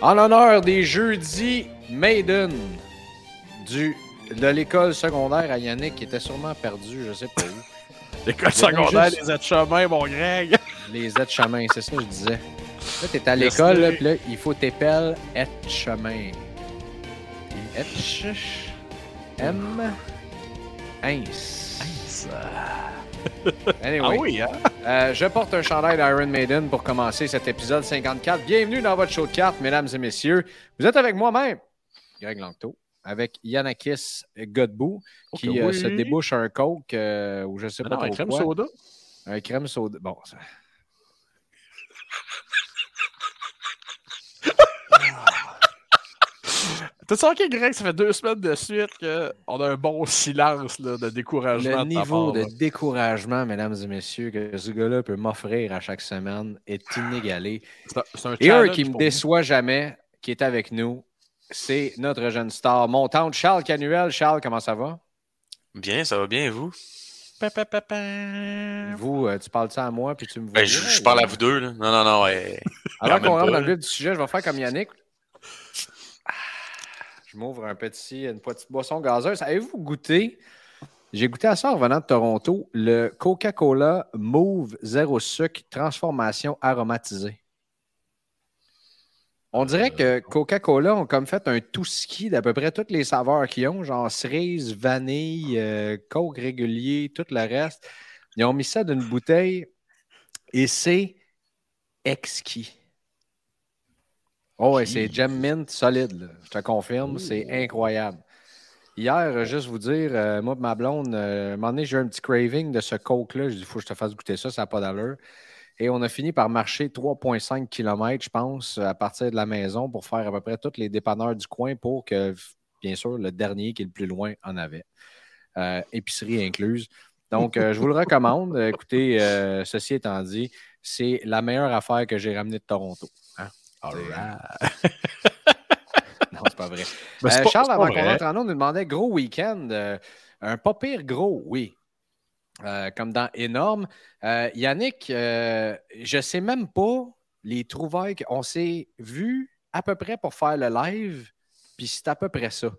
En l'honneur des jeudis Maiden du, de l'école secondaire à Yannick qui était sûrement perdu, je sais pas où. L'école secondaire juste- des aides-chemins, mon Greg. Les aides-chemins, c'est ça que je disais. Là, t'es à l'école, là, puis là, il faut t'épelle aides-chemin. Etch. M. Ins. Anyway. Ah oui, hein? Euh, je porte un chandail d'Iron Maiden pour commencer cet épisode 54. Bienvenue dans votre show de cartes, mesdames et messieurs. Vous êtes avec moi-même, Greg Langto, avec Yanakis Godbout, qui euh, se débouche un coke euh, ou je sais Ah pas non, un crème quoi. soda. Un crème soda. Bon, ça- T'as senti, Greg, ça fait deux semaines de suite qu'on a un bon silence là, de découragement. le de niveau part, de là? découragement, mesdames et messieurs, que ce gars-là peut m'offrir à chaque semaine est inégalé. C'est un- Et un qui me déçoit jamais, qui est avec nous, c'est notre jeune star montante, Charles Canuel. Charles, comment ça va? Bien, ça va bien, et vous? Pa, pa, pa, pa. Vous, euh, tu parles ça à moi, puis tu me vois. Ben, je, je parle à vous deux, là. Non, non, non, ouais. Quand qu'on rentre dans le vif du sujet, je vais faire comme Yannick. Je m'ouvre un petit, une petite boisson gazeuse. Avez-vous goûté? J'ai goûté à ça en revenant de Toronto, le Coca-Cola Move Zéro Sucre Transformation Aromatisée. On dirait que Coca-Cola ont comme fait un tout ski d'à peu près toutes les saveurs qu'ils ont, genre cerise, vanille, euh, coke régulier, tout le reste. Ils ont mis ça d'une bouteille et c'est exquis. Oh, ouais, c'est Gem Mint solide, là. je te confirme, c'est incroyable. Hier, euh, juste vous dire, euh, moi et ma blonde, euh, à un moment donné, j'ai eu un petit craving de ce coke-là. J'ai dit, il faut que je te fasse goûter ça, ça n'a pas d'allure. Et on a fini par marcher 3,5 km, je pense, à partir de la maison pour faire à peu près tous les dépanneurs du coin pour que, bien sûr, le dernier qui est le plus loin en avait. Euh, épicerie incluse. Donc, euh, je vous le recommande. Euh, Écoutez, euh, ceci étant dit, c'est la meilleure affaire que j'ai ramenée de Toronto. Hein? Non, c'est pas vrai. Euh, pas- Charles, avant qu'on vrai. entre en nous demandait gros week-end. euh, un pas pire gros, oui. Euh, comme dans énorme. Yannick, je sais même pas les trouvailles qu'on s'est vus à peu près pour faire le live, puis c'est à peu près ça.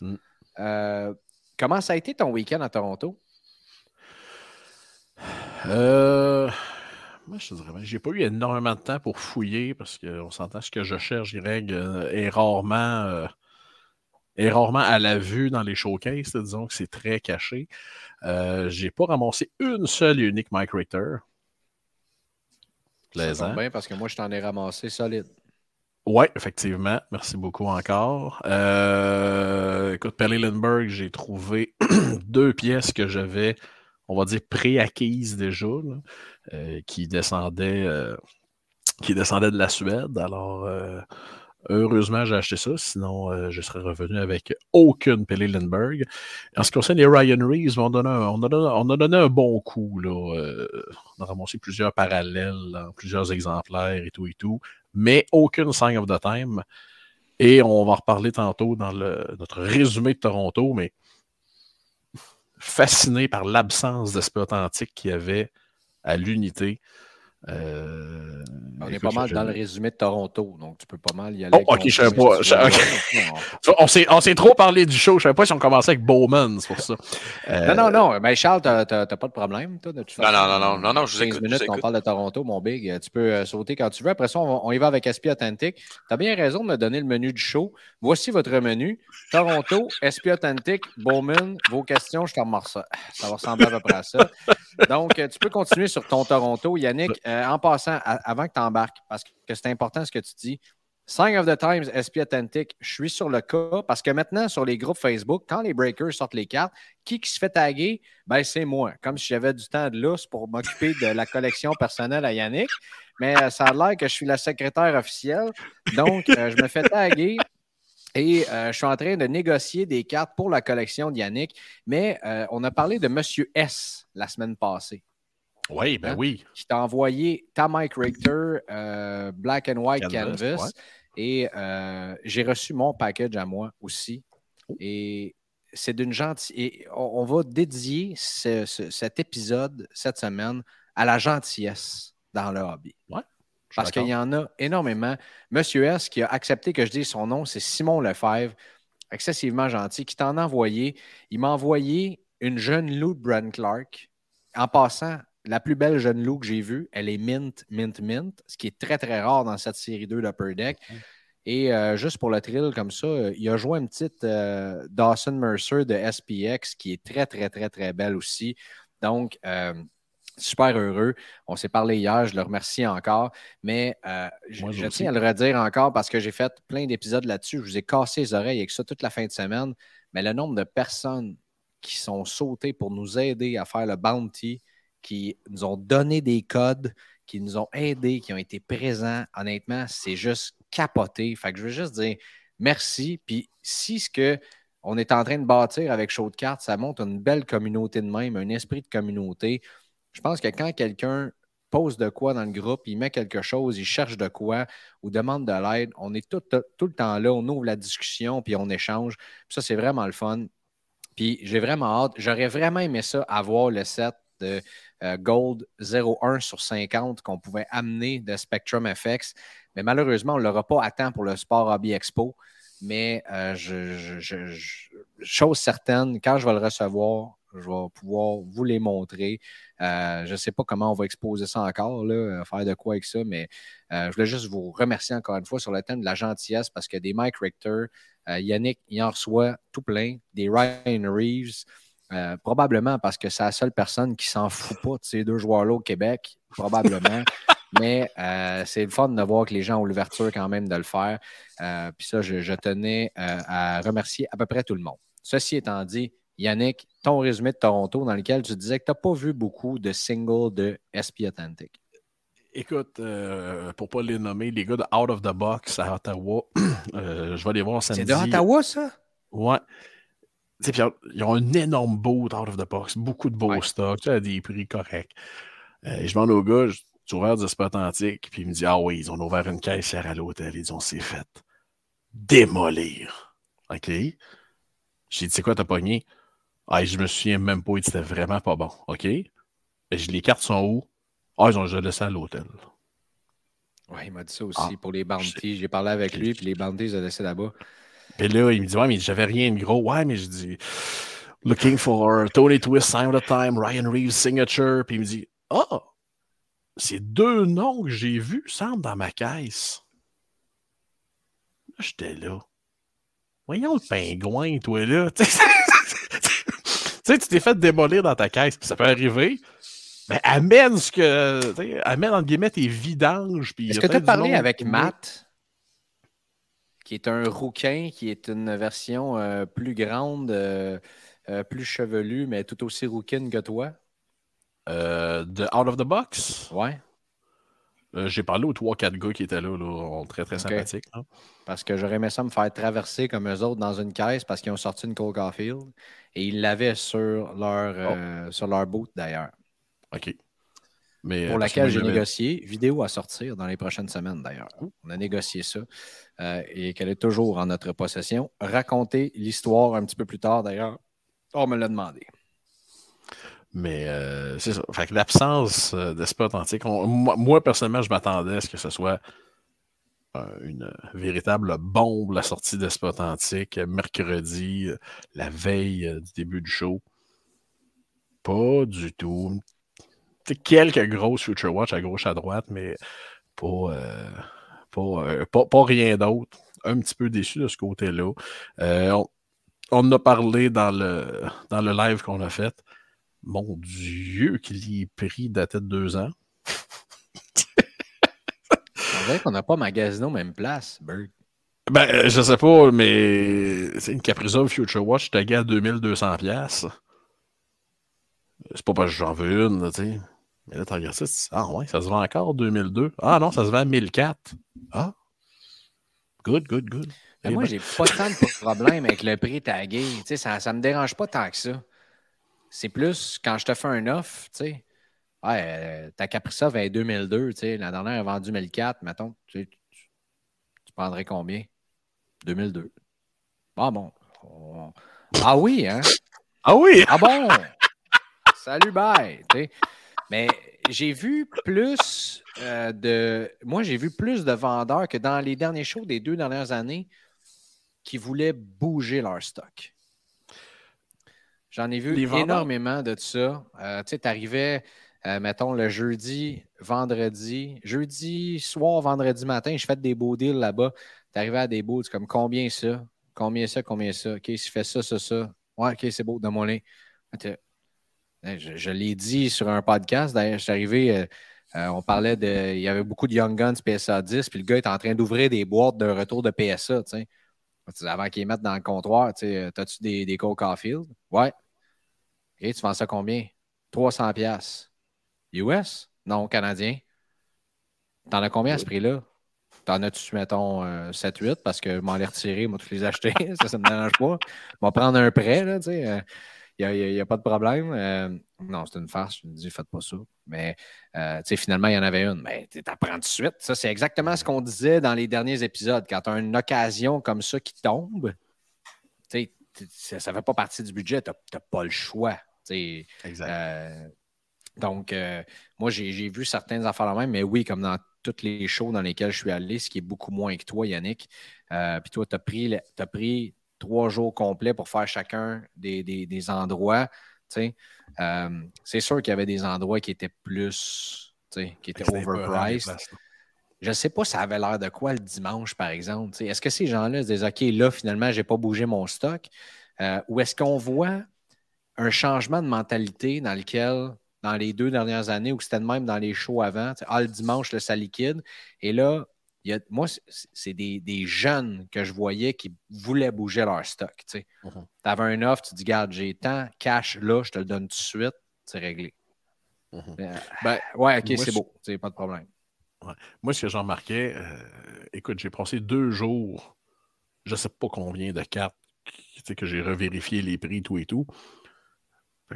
Mm. Comment ça a été ton week-end à Toronto? Euh, moi, je te dirais, j'ai pas eu énormément de temps pour fouiller parce qu'on s'entend ce que je cherche, Greg, euh, est rarement, euh, est rarement à la vue dans les showcases. disons que c'est très caché. Euh, j'ai pas ramassé une seule et unique Mike Richter. Plaisant. bien parce que moi, je t'en ai ramassé solide. Oui, effectivement. Merci beaucoup encore. Euh, écoute, Perry Lindbergh, j'ai trouvé deux pièces que j'avais, on va dire, pré-acquises déjà, là, qui, descendaient, euh, qui descendaient de la Suède. Alors, euh, heureusement, j'ai acheté ça. Sinon, euh, je serais revenu avec aucune Perry Lindbergh. En ce qui concerne les Ryan Reeves, on, a, donné, on a donné un bon coup. Là. Euh, on a ramassé plusieurs parallèles, là, plusieurs exemplaires et tout et tout mais aucune sign of the time. Et on va en reparler tantôt dans notre résumé de Toronto, mais fasciné par l'absence d'esprit authentique qu'il y avait à l'unité. Euh, On est pas mal dans le résumé de Toronto, donc tu peux pas mal y aller. Oh, ok, je savais pas. Je- On s'est, on s'est trop parlé du show. Je savais pas si on commençait avec Bowman, c'est pour ça. Euh, Non, non, non. Ben, Charles, t'as t'as- t'as pas de problème, toi, de toute Non, façon. non, non, non, non, non, je vous 15 écoute, je minutes vous qu'on écoute. parle de Toronto, mon big. Tu peux euh, sauter quand tu veux. Après ça, on, on y va avec SP Authentic. Tu as bien raison de me donner le menu du show. Voici votre menu. Toronto, SP Authentic, Bowman, vos questions, je t'en remarque ça. Ça va ressembler à peu près à ça. Donc, euh, tu peux continuer sur ton Toronto. Yannick, euh, en passant, à- avant que tu embarques, parce que c'est important ce que tu dis. Sign of the Times, SP Authentic, je suis sur le cas parce que maintenant, sur les groupes Facebook, quand les breakers sortent les cartes, qui, qui se fait taguer? Ben, c'est moi. Comme si j'avais du temps de lousse pour m'occuper de la collection personnelle à Yannick. Mais euh, ça a l'air que je suis la secrétaire officielle. Donc, euh, je me fais taguer. Et euh, je suis en train de négocier des cartes pour la collection de Yannick. Mais euh, on a parlé de Monsieur S la semaine passée, Oui, ben Hein? oui. qui t'a envoyé ta Mike Richter euh, Black and White Canvas, Canvas. ouais. Et j'ai reçu mon package à moi aussi. Oh. Et c'est d'une gentille. Et on, on va dédier ce- ce- cet épisode cette semaine à la gentillesse dans le hobby. Suis Parce qu'il y en a énormément. Monsieur S, qui a accepté que je dise son nom, c'est Simon Lefebvre, excessivement gentil, qui t'en a envoyé. Il m'a envoyé une jeune loup de Brand Clark. En passant, la plus belle jeune loup que j'ai vue, elle est mint, mint, mint, ce qui est très, très rare dans cette série 2 d'Upper Deck. Et euh, juste pour le thrill comme ça, euh, il a joué une petite euh, Dawson Mercer de SPX qui est très, très, très, très belle aussi. Donc, euh, super heureux. On s'est parlé hier, je le remercie encore. Mais euh, je, Moi je aussi. tiens à le redire encore parce que j'ai fait plein d'épisodes là-dessus. Je vous ai cassé les oreilles avec ça toute la fin de semaine. Mais le nombre de personnes qui sont sautées pour nous aider à faire le bounty, qui nous ont donné des codes, qui nous ont aidés, qui ont été présents, honnêtement, c'est juste capoté. Fait que je veux juste dire merci. Puis si ce que on est en train de bâtir avec Show de cartes, ça montre une belle communauté de même, un esprit de communauté. Je pense que quand quelqu'un pose de quoi dans le groupe, il met quelque chose, il cherche de quoi ou demande de l'aide, on est tout, le temps là, on ouvre la discussion puis on échange. Ça, c'est vraiment le fun. Puis j'ai vraiment hâte. J'aurais vraiment aimé ça, avoir le set de euh, Gold 01 sur 50 qu'on pouvait amener de Spectrum FX. Mais malheureusement, on ne l'aura pas à temps pour le Sport Hobby Expo. Mais euh, je- je- je- chose certaine, quand je vais le recevoir, je vais pouvoir vous les montrer. Euh, je ne sais pas comment on va exposer ça encore, là, euh, faire de quoi avec ça, mais euh, je voulais juste vous remercier encore une fois sur le thème de la gentillesse parce que des Mike Richter, euh, Yannick, il en reçoit tout plein, des Ryan Reeves, euh, probablement parce que c'est la seule personne qui s'en fout pas de ces deux joueurs-là au Québec, probablement. Mais euh, c'est le fun de voir que les gens ont l'ouverture quand même de le faire. Euh, Puis ça, je, je tenais à remercier à peu près tout le monde. Ceci étant dit, Yannick, ton résumé de Toronto dans lequel tu disais que tu n'as pas vu beaucoup de singles de SP Authentic. Écoute, euh, pour pas les nommer, les gars de Out of the Box à Ottawa, euh, je vais les voir samedi. C'est de Ottawa, ça? Ouais. Puis ils ont un énorme boot out of the box, beaucoup de beaux Ouais. stocks, à des prix corrects. Euh, et je demande au gars, as ouvert des spots antiques, puis il me dit Ah oui, ils ont ouvert une caissière à l'hôtel, ils ont s'est fait démolir. OK? J'ai dit C'est quoi, t'as pogné? Ah, je me souviens même pas, c'était vraiment pas bon. OK? Les cartes sont où? Ah, ils ont déjà laissé à l'hôtel. Oui, il m'a dit ça aussi Ah, pour les bounties. J'ai parlé avec lui, puis les bounties, ils ont laissé là-bas. Puis là, il me dit, ouais, mais j'avais rien de gros. Ouais, mais je dis, looking for Tony Twist, Sign of the Time, Ryan Reeves signature. Puis il me dit, ah, c'est deux noms que j'ai vus, semble, dans ma caisse. Là, j'étais là. Voyons le pingouin, toi, là. Tu sais, tu t'es fait démolir dans ta caisse, puis ça peut arriver. Mais amène ce que. Amène, entre guillemets, tes vidanges. Est-ce que tu as parlé avec Matt, qui est un rouquin, qui est une version euh, plus grande, euh, euh, plus chevelue, mais tout aussi rouquine que toi? De Out of the Box? Ouais. Euh, J'ai parlé aux 3-4 gars qui étaient là, là très très sympathiques. Parce que j'aurais aimé ça me faire traverser comme eux autres dans une caisse parce qu'ils ont sorti une Cole Caulfield et ils l'avaient sur leur, euh, sur leur boot d'ailleurs. OK. Mais, Pour euh, laquelle j'ai négocié, vidéo à sortir dans les prochaines semaines d'ailleurs. On a négocié ça euh, et qu'elle est toujours en notre possession. Raconter l'histoire un petit peu plus tard d'ailleurs. On me l'a demandé. Mais euh, c'est ça. Fait l'absence euh, d'esprit authentique, moi, personnellement, je m'attendais à ce que ce soit euh, une véritable bombe, la sortie d'esprit authentique, mercredi, la veille du début du show. Pas du tout. Quelques grosses Future Watch à gauche, à droite, mais pas, pas, pas, rien d'autre. Un petit peu déçu de ce côté-là. On, on a parlé dans le, dans le live qu'on a fait. Mon Dieu, que les prix dataient de deux ans. On dirait qu'on n'a pas magasiné aux mêmes places, Berg. Ben, euh, je sais pas, mais c'est une Caprizov Future Watch taguée à 2200$. piastres. C'est pas parce que j'en veux une, tu sais. Mais là, tu regardes ça, ah ouais, ça se vend encore 2002. Ah non, ça se vend à 1004. Ah. Good, good, good. Mais Eh moi, ben, j'ai pas tant de problème avec le prix tagué. Tu sais, ça, ça me dérange pas tant que ça. C'est plus quand je te fais un offre, tu sais. Ouais, euh, ta Capricov est 2002, tu sais. La dernière est vendue 1004, mettons. Tu, sais, tu- tu prendrais combien? 2002. Ah bon. On- Ah oui, hein? Ah oui! Ah bon? Salut, bye. Mais j'ai vu plus euh, de. Moi, j'ai vu plus de vendeurs que dans les derniers shows des deux dernières années qui voulaient bouger leur stock. J'en ai vu énormément de ça. Euh, tu sais, tu arrivais, mettons, le jeudi, vendredi, jeudi soir, vendredi matin, je fais des beaux deals là-bas. Tu arrivais à des beaux, comme combien ça? Combien ça? Combien ça? OK, si je fais ça, ça, ça. Ouais, OK, c'est beau, donne-moi-les. Attends. Euh, Je, je l'ai dit sur un podcast. D'ailleurs, je suis arrivé, euh, euh, on parlait de. Il y avait beaucoup de Young Guns PSA 10, puis le gars est en train d'ouvrir des boîtes d'un retour de PSA, tu sais. Avant qu'ils mettent dans le comptoir, tu sais, euh, t'as-tu des, des Cole Caulfield? Ouais. Tu vends ça combien? 300 pièces. US? Non, canadien. T'en as combien à ce prix-là? T'en as-tu, mettons, euh, 7-8 parce que m'en ai retiré, moi, tous les acheter. ça, ça me dérange pas. Vais prendre un prêt, là, tu sais. euh, il n'y a, pas de problème. Euh, non, c'est une farce. Je me dis, faites pas ça. Mais euh, finalement, il y en avait une. Mais tu apprends tout de suite. Ça, c'est exactement ce qu'on disait dans les derniers épisodes. Quand tu as une occasion comme ça qui tombe, tu sais, t- ça ne fait pas partie du budget. Tu n'as pas le choix. Exact. Euh, donc, euh, moi, j'ai vu certaines affaires là même, mais oui, comme dans toutes les shows dans lesquels je suis allé, ce qui est beaucoup moins que toi, Yannick. Euh, Puis toi, tu as pris, trois jours complets pour faire chacun des, des- des endroits. C'est sûr qu'il y avait des endroits qui étaient plus, qui étaient overpriced. Je ne sais pas ça avait l'air de quoi le dimanche, par exemple. Est-ce que ces gens-là se disent OK, là, finalement, je n'ai pas bougé mon stock? Euh, ou est-ce qu'on voit un changement de mentalité dans lequel, dans les deux dernières années, ou c'était de même dans les shows avant, sais, ah, le dimanche, là, ça liquide. Et là, il y a, moi, c'est- des, des jeunes que je voyais qui voulaient bouger leur stock. Tu Mhm. avais un offre, tu dis, garde, j'ai tant, cash là, je te le donne tout de suite, c'est réglé. Mhm. Euh, Ben, ouais, ok, c'est je- beau, pas de problème. Moi, ce que j'en remarquais, euh, écoute, j'ai passé deux jours, je sais pas combien de cartes, tu sais, que j'ai revérifié les prix, tout et tout.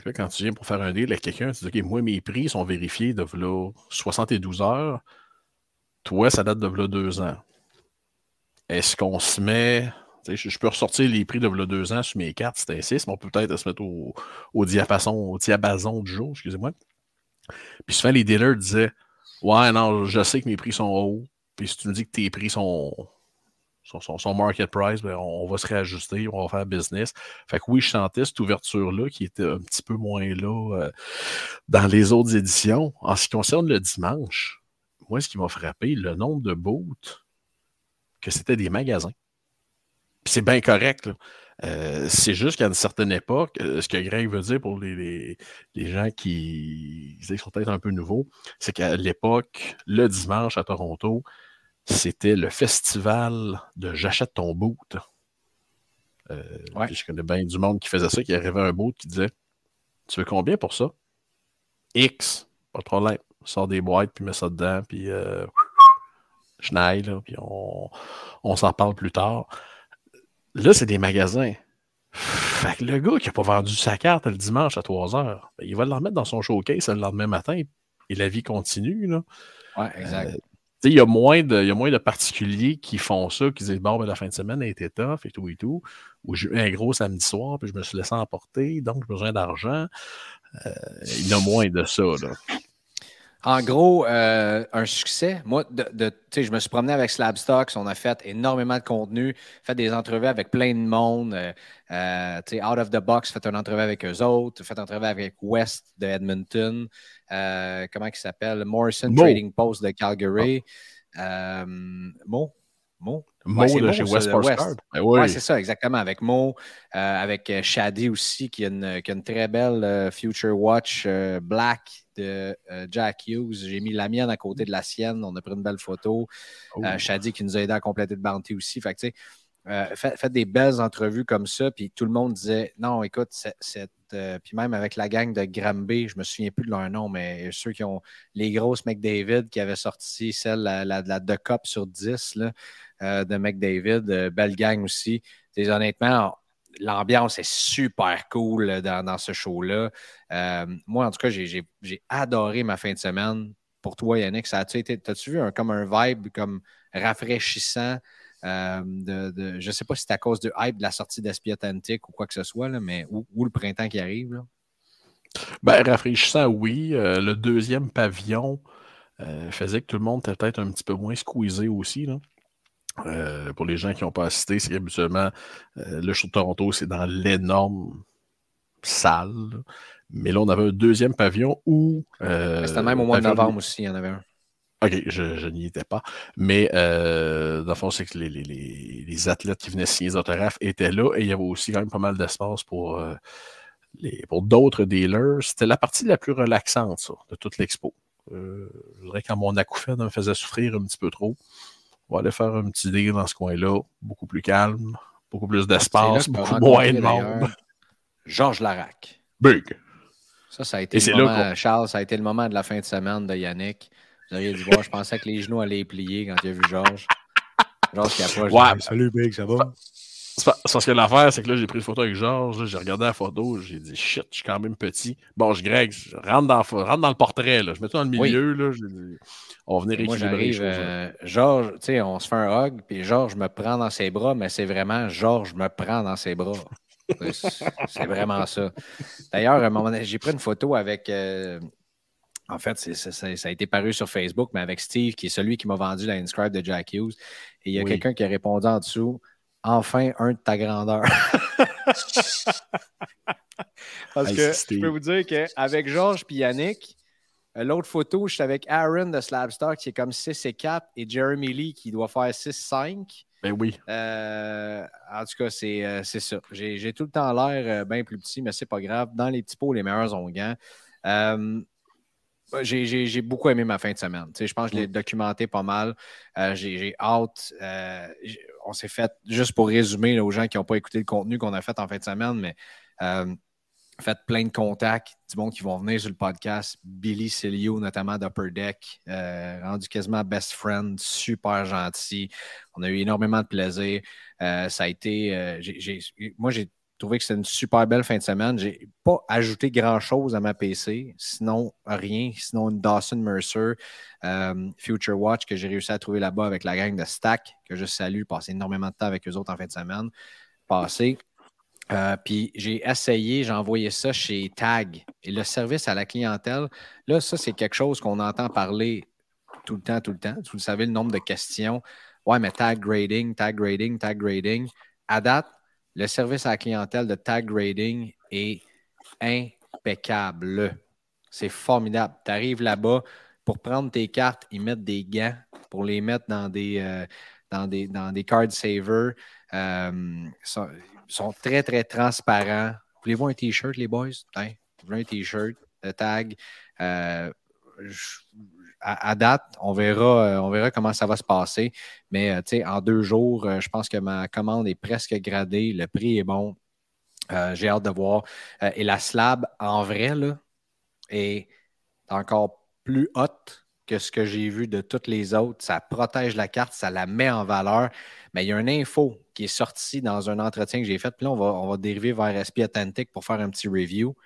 Quand tu viens pour faire un deal avec quelqu'un, tu dis, OK, moi, mes prix sont vérifiés de là 72 heures. Toi, ça date de là deux ans. Est-ce qu'on se met. Je, peux ressortir les prix de là deux ans sur mes cartes, c'était 6, mais on peut peut-être se mettre au, au diapason, au diapason du jour, excusez-moi. Puis souvent, les dealers disaient Ouais, non, je sais que mes prix sont hauts. Puis si tu me dis que tes prix sont, sont market price, ben, on va se réajuster, on va faire business. Fait que oui, je sentais cette ouverture-là qui était un petit peu moins là euh, dans les autres éditions. En ce qui concerne le dimanche, moi, ce qui m'a frappé, le nombre de booths, que c'était des magasins. C'est bien correct. Euh, c'est juste qu'à une certaine époque, euh, ce que Greg veut dire pour les, les- les gens qui, qui sont peut-être un peu nouveaux, c'est qu'à l'époque, le dimanche à Toronto, c'était le festival de J'achète ton boot. Euh, Ouais. Je connais bien du monde qui faisait ça, qui arrivait à un boot qui disait Tu veux combien pour ça X, pas de problème. Sors des boîtes, puis mets ça dedans, puis euh, je n'aille, puis on, on s'en parle plus tard. Là, c'est des magasins. Fait que le gars qui n'a pas vendu sa carte le dimanche à 3 heures, ben, il va le remettre dans son showcase le lendemain matin et la vie continue. Là. Ouais, exact. Euh, il y, a moins de- y a moins de particuliers qui font ça, qui disent Bon, ben, la fin de semaine a été tough et tout et tout. Ou j'ai eu un gros samedi soir, puis je me suis laissé emporter, donc j'ai besoin d'argent. il y a moins de ça. Là. En gros, euh, un succès. Moi, de, je me suis promené avec Slabstocks. On a fait énormément de contenu, fait des entrevues avec plein de monde. Euh, euh out of the box, fait une entrevue avec eux autres, fait une entrevue avec West de Edmonton. Comment il s'appelle? Morrison Trading Post de Calgary. Mo? Mo? Mo de chez West ben Oui, c'est ça, exactement. Avec Mo, avec Shadi aussi, qui a une, qui a une très belle Future Watch Black de euh, Jack Hughes. J'ai mis la mienne à côté de la sienne. On a pris une belle photo. Oh. Euh, Shadi qui nous a aidé à compléter le bounty aussi. Fait que, euh, faites, des belles entrevues comme ça. Puis tout le monde disait Non, écoute, cette. puis même avec la gang de Granby, je me souviens plus de leur nom, mais ceux qui ont les grosses McDavid qui avaient sorti celle, la, la, la de Cup sur 10 là, de McDavid, belle gang aussi. honnêtement, l'ambiance est super cool dans, ce show-là. Euh, moi, en tout cas, j'ai adoré ma fin de semaine. Pour toi, Yannick, as-tu vu un, comme un vibe comme rafraîchissant? Euh, de, je ne sais pas si c'est à cause du hype de la sortie d'Esprit Authentique ou quoi que ce soit, là, mais ou, le printemps qui arrive. Là. Ben, rafraîchissant, oui. Euh, le deuxième pavillon faisait que tout le monde était peut-être un petit peu moins squeezé aussi. Là. Euh, pour les gens qui n'ont pas assisté, c'est qu'habituellement, euh, le show de Toronto, c'est dans l'énorme salle. Mais là, on avait un deuxième pavillon où. Euh, C'était même au mois de novembre aussi, il y en avait un. OK, je, n'y étais pas. Mais dans le fond, c'est que les, athlètes qui venaient signer les autographes étaient là et il y avait aussi quand même pas mal d'espace pour, pour d'autres dealers. C'était la partie la plus relaxante, ça, de toute l'expo. je dirais quand mon acouphène me faisait souffrir un petit peu trop. On va aller faire un petit deal dans ce coin-là, beaucoup plus calme, beaucoup plus d'espace, beaucoup moins de monde. Georges Larac. Big. Ça, ça a été le moment, Charles, ça a été le moment de la fin de semaine de Yannick. Vous auriez dû voir, je pensais que les genoux allaient plier quand il a vu Georges. Georges qui approche. Ouais, salut Big, ça va? C'est parce que l'affaire, c'est que là, j'ai pris une photo avec Georges, j'ai regardé la photo, j'ai dit shit, je suis quand même petit. Bon, je Greg, je rentre dans, rentre dans le portrait, là. je mets tout dans le milieu, là. on va venir équilibrer les euh, Georges, tu sais, on se fait un hug, puis Georges me prend dans ses bras, mais c'est vraiment Georges me prend dans ses bras. c'est vraiment ça. D'ailleurs, à un moment donné, j'ai pris une photo avec. Euh, en fait, ça, a été paru sur Facebook, mais avec Steve, qui est celui qui m'a vendu la Inscribe de Jack Hughes. Et il y a quelqu'un qui a répondu en dessous enfin un de ta grandeur. Parce que je peux vous dire qu'avec Georges et Yannick, euh, l'autre photo, je suis avec Aaron de Slabstar qui est comme 6 et 4 et Jeremy Lee qui doit faire 6-5. Ben oui. Euh, en tout cas, c'est euh, ça. J'ai tout le temps l'air bien plus petit, mais c'est pas grave. Dans les petits pots, les meilleurs ont gants. J'ai beaucoup aimé ma fin de semaine. je pense que je l'ai mm. documenté pas mal. J'ai hâte on s'est fait, juste pour résumer aux gens qui n'ont pas écouté le contenu qu'on a fait en fin de semaine, mais euh, fait plein de contacts, du monde qui vont venir sur le podcast. Billy Celio, notamment d'Upper Deck, euh, rendu quasiment best friend, super gentil. On a eu énormément de plaisir. Euh, ça a été. moi, j'ai trouvé que c'était une super belle fin de semaine. J'ai pas ajouté grand-chose à ma PC, sinon rien, sinon une Dawson Mercer euh, Future Watch que j'ai réussi à trouver là-bas avec la gang de Stack, que je salue, passé énormément de temps avec eux autres en fin de semaine passé. Euh, puis j'ai essayé, j'ai envoyé ça chez Tag. Et le service à la clientèle, là, ça, c'est quelque chose qu'on entend parler tout le temps, tout le temps. Vous savez, le nombre de questions. Ouais, mais tag grading, tag grading, tag grading. À date, le service à la clientèle de tag grading est impeccable. C'est formidable. Tu arrives là-bas pour prendre tes cartes, ils mettent des gants pour les mettre dans des, euh, dans des, card savers. Euh, sont, sont, très, très transparents. Voulez-vous un T-shirt, les boys? Hein? Vous voulez un T-shirt de tag? Euh, à, date, on verra, euh, on verra comment ça va se passer. Mais euh, en deux jours, euh, je pense que ma commande est presque gradée. Le prix est bon. J'ai hâte de voir. et la slab, en vrai, est encore plus haute que ce que j'ai vu de toutes les autres. Ça protège la carte, ça la met en valeur. Mais il y a une info qui est sortie dans un entretien que j'ai fait. Puis là, on va, on va dériver vers SP Authentic pour faire un petit review.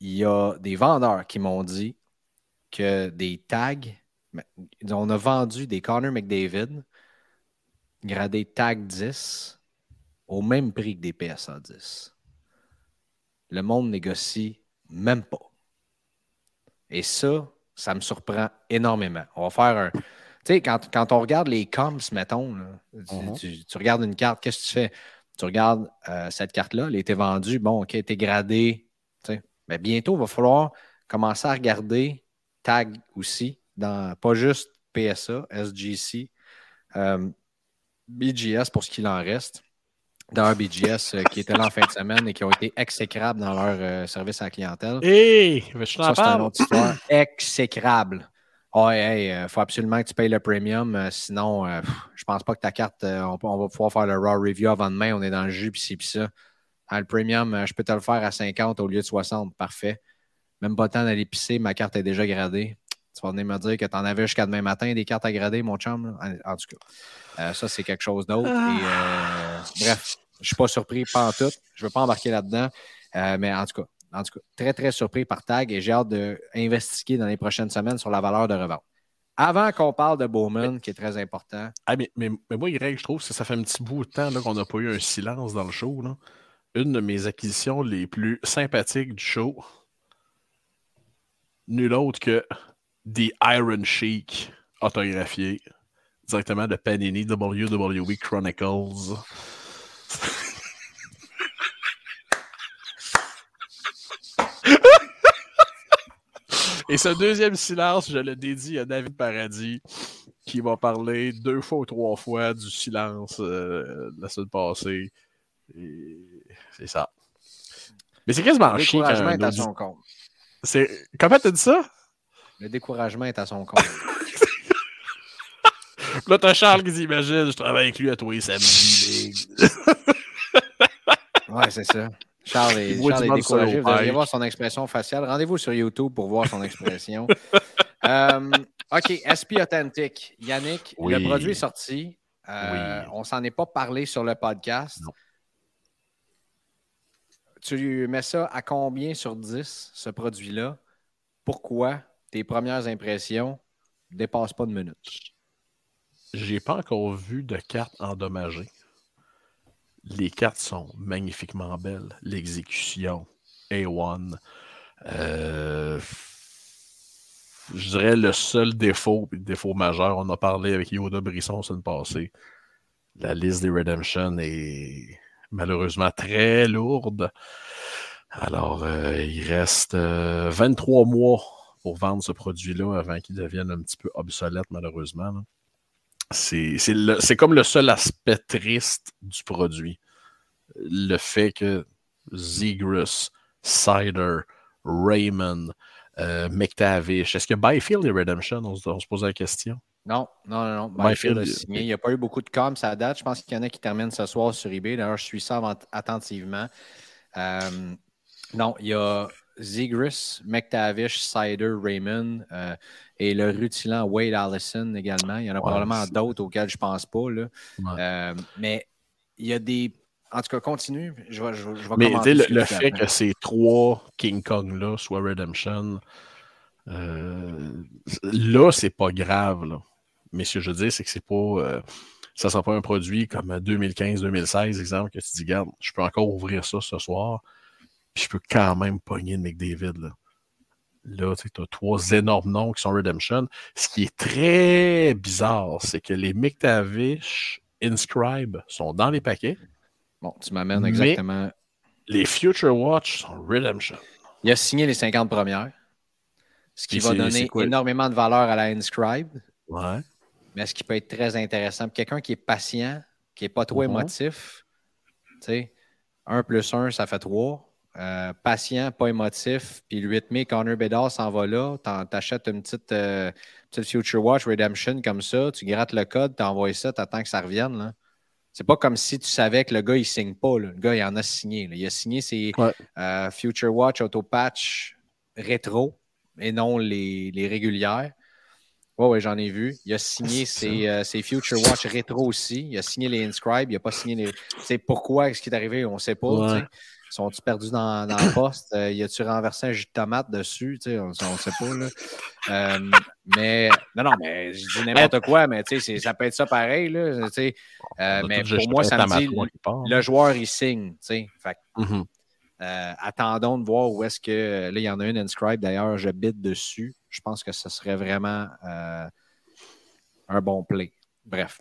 Il y a des vendeurs qui m'ont dit que des tags. On a vendu des Connor McDavid gradés tag 10 au même prix que des PSA 10. le monde négocie même pas. Et ça, ça me surprend énormément. On va faire un. Tu sais, quand, quand on regarde les comps, mettons, là, Mhm. tu- tu regardes une carte, qu'est-ce que tu fais? Tu regardes euh, cette carte-là, elle a été vendue, bon, OK, elle a été gradée. Mais bientôt, il va falloir commencer à regarder tag aussi, dans, pas juste PSA, SGC, euh, BGS pour ce qu'il en reste. Dans BGS euh, qui étaient là en fin de semaine et qui ont été exécrables dans leur euh, service à la clientèle. Hé! je Ça, c'est une autre histoire. Exécrable. Oh, il faut absolument que tu payes le premium. sinon, pff, je pense pas que ta carte, on, va pouvoir faire le raw review avant demain. On est dans le jus, puis ci, puis ça. Ah, le premium, je peux te le faire à 50 au lieu de 60. Parfait. Même pas le temps d'aller pisser, ma carte est déjà gradée. Tu vas venir me dire que tu en avais jusqu'à demain matin des cartes à grader, mon chum. En, en tout cas, euh, ça, c'est quelque chose d'autre. Et, euh, bref, je suis pas surpris, pas en tout. Je veux pas embarquer là-dedans. Euh, mais en tout cas, en tout cas, très, très surpris par Tag et j'ai hâte d'investiguer dans les prochaines semaines sur la valeur de revente. Avant qu'on parle de Bowman, qui est très important, Ah, mais, mais, mais moi, Greg, je trouve que ça fait un petit bout de temps là, qu'on n'a pas eu un silence dans le show. là. Une de mes acquisitions les plus sympathiques du show, nul autre que The Iron Sheik autographié directement de Panini WWE Chronicles. Et ce deuxième silence, je le dédie à David Paradis, qui va parler deux fois ou trois fois du silence euh, de la semaine passée. C'est ça. Mais c'est quasiment chiant. est à son compte. C'est- Comment t'as dit ça? Le découragement est à son compte. Là, t'as Charles qui dit Imagine, je travaille avec lui à tous les samedis. Ouais, c'est ça. Charles est, Charles découragé. Vous devriez Pike. voir son expression faciale. Rendez-vous sur YouTube pour voir son expression. Euh, OK, SP Authentic. Yannick, Oui. le produit est sorti. Euh, Oui. On s'en est pas parlé sur le podcast. Non. Tu mets ça à combien sur 10, ce produit-là? Pourquoi tes premières impressions ne dépassent pas de minutes? J'ai pas encore vu de cartes endommagées. Les cartes sont magnifiquement belles. L'exécution, A1. Euh, je dirais le seul défaut, défaut majeur, on a parlé avec Yoda Brisson semaine passée. La liste des Redemption est malheureusement très lourde. Alors, euh, il reste euh, 23 mois pour vendre ce produit-là avant qu'il devienne un petit peu obsolète, malheureusement. C'est comme le seul aspect triste du produit. Le fait que Zegras, Cider, Raymond, euh, McTavish, est-ce que Byfield et Redemption, on se pose la question? Non, non, non, non. A il- signé. Il n'y a pas eu beaucoup de coms à date. Je pense qu'il y en a qui terminent ce soir sur eBay. D'ailleurs, je suis ça attentivement. Euh, non, il y a Zegris, McTavish, Cider, Raymond euh, et le rutilant Wade Allison également. Il y en a Ouais, probablement d'autres auxquels je ne pense pas. Là. Ouais. Euh, mais il y a des. En tout cas, continue. Je vais, je vais- je vais Mais le, fait que ces trois King Kong-là soient Redemption, là, c'est pas grave. Là. Mais ce que je veux dire, c'est que c'est pas. euh, ça sera pas un produit comme 2015-2016, exemple, que tu dis, regarde, je peux encore ouvrir ça ce soir, puis je peux quand même pogner le McDavid. Là, là tu as trois énormes noms qui sont Redemption. Ce qui est très bizarre, c'est que les McTavish Inscribe sont dans les paquets. Bon, tu m'amènes exactement. Les Future Watch sont Redemption. Il a signé les 50 premières, ce qui Puis va donner quoi? énormément de valeur à la Inscribe. Ouais. Mais ce qui peut être très intéressant? Quelqu'un qui est patient, qui n'est pas trop Mhm. émotif, tu sais, 1 plus 1, ça fait 3. patient, pas émotif, puis le 8 mai, Connor Bedard s'en va là, t'achètes une petite, euh, petite Future Watch Redemption comme ça, tu grattes le code, t'envoies ça, t'attends que ça revienne. C'est pas comme si tu savais que le gars, il signe pas. là. Le gars, il en a signé. là. Il a signé ses Ouais. euh, Future Watch Auto Patch rétro et non les, les régulières. Oui, oui, j'en ai vu. Il a signé ses, euh, ses Future Watch rétro aussi. Il a signé les Inscribe. Il n'a pas signé les. C'est pourquoi ce qui est arrivé, on ne sait pas. Ouais. Sont-ils perdus dans, dans le poste? Euh, y a-tu renversé un jus de tomate dessus? On ne sait pas. Là. Euh, mais non, non, mais je dis n'importe quoi, mais tu sais, c'est- ça peut être ça pareil. Là. Euh, mais pour moi, ça me dit le joueur, il signe. Fait Mhm. Euh, attendons de voir où est-ce que. Là, il y en a une inscribe d'ailleurs, je bide dessus. Je pense que ce serait vraiment euh, un bon play. Bref.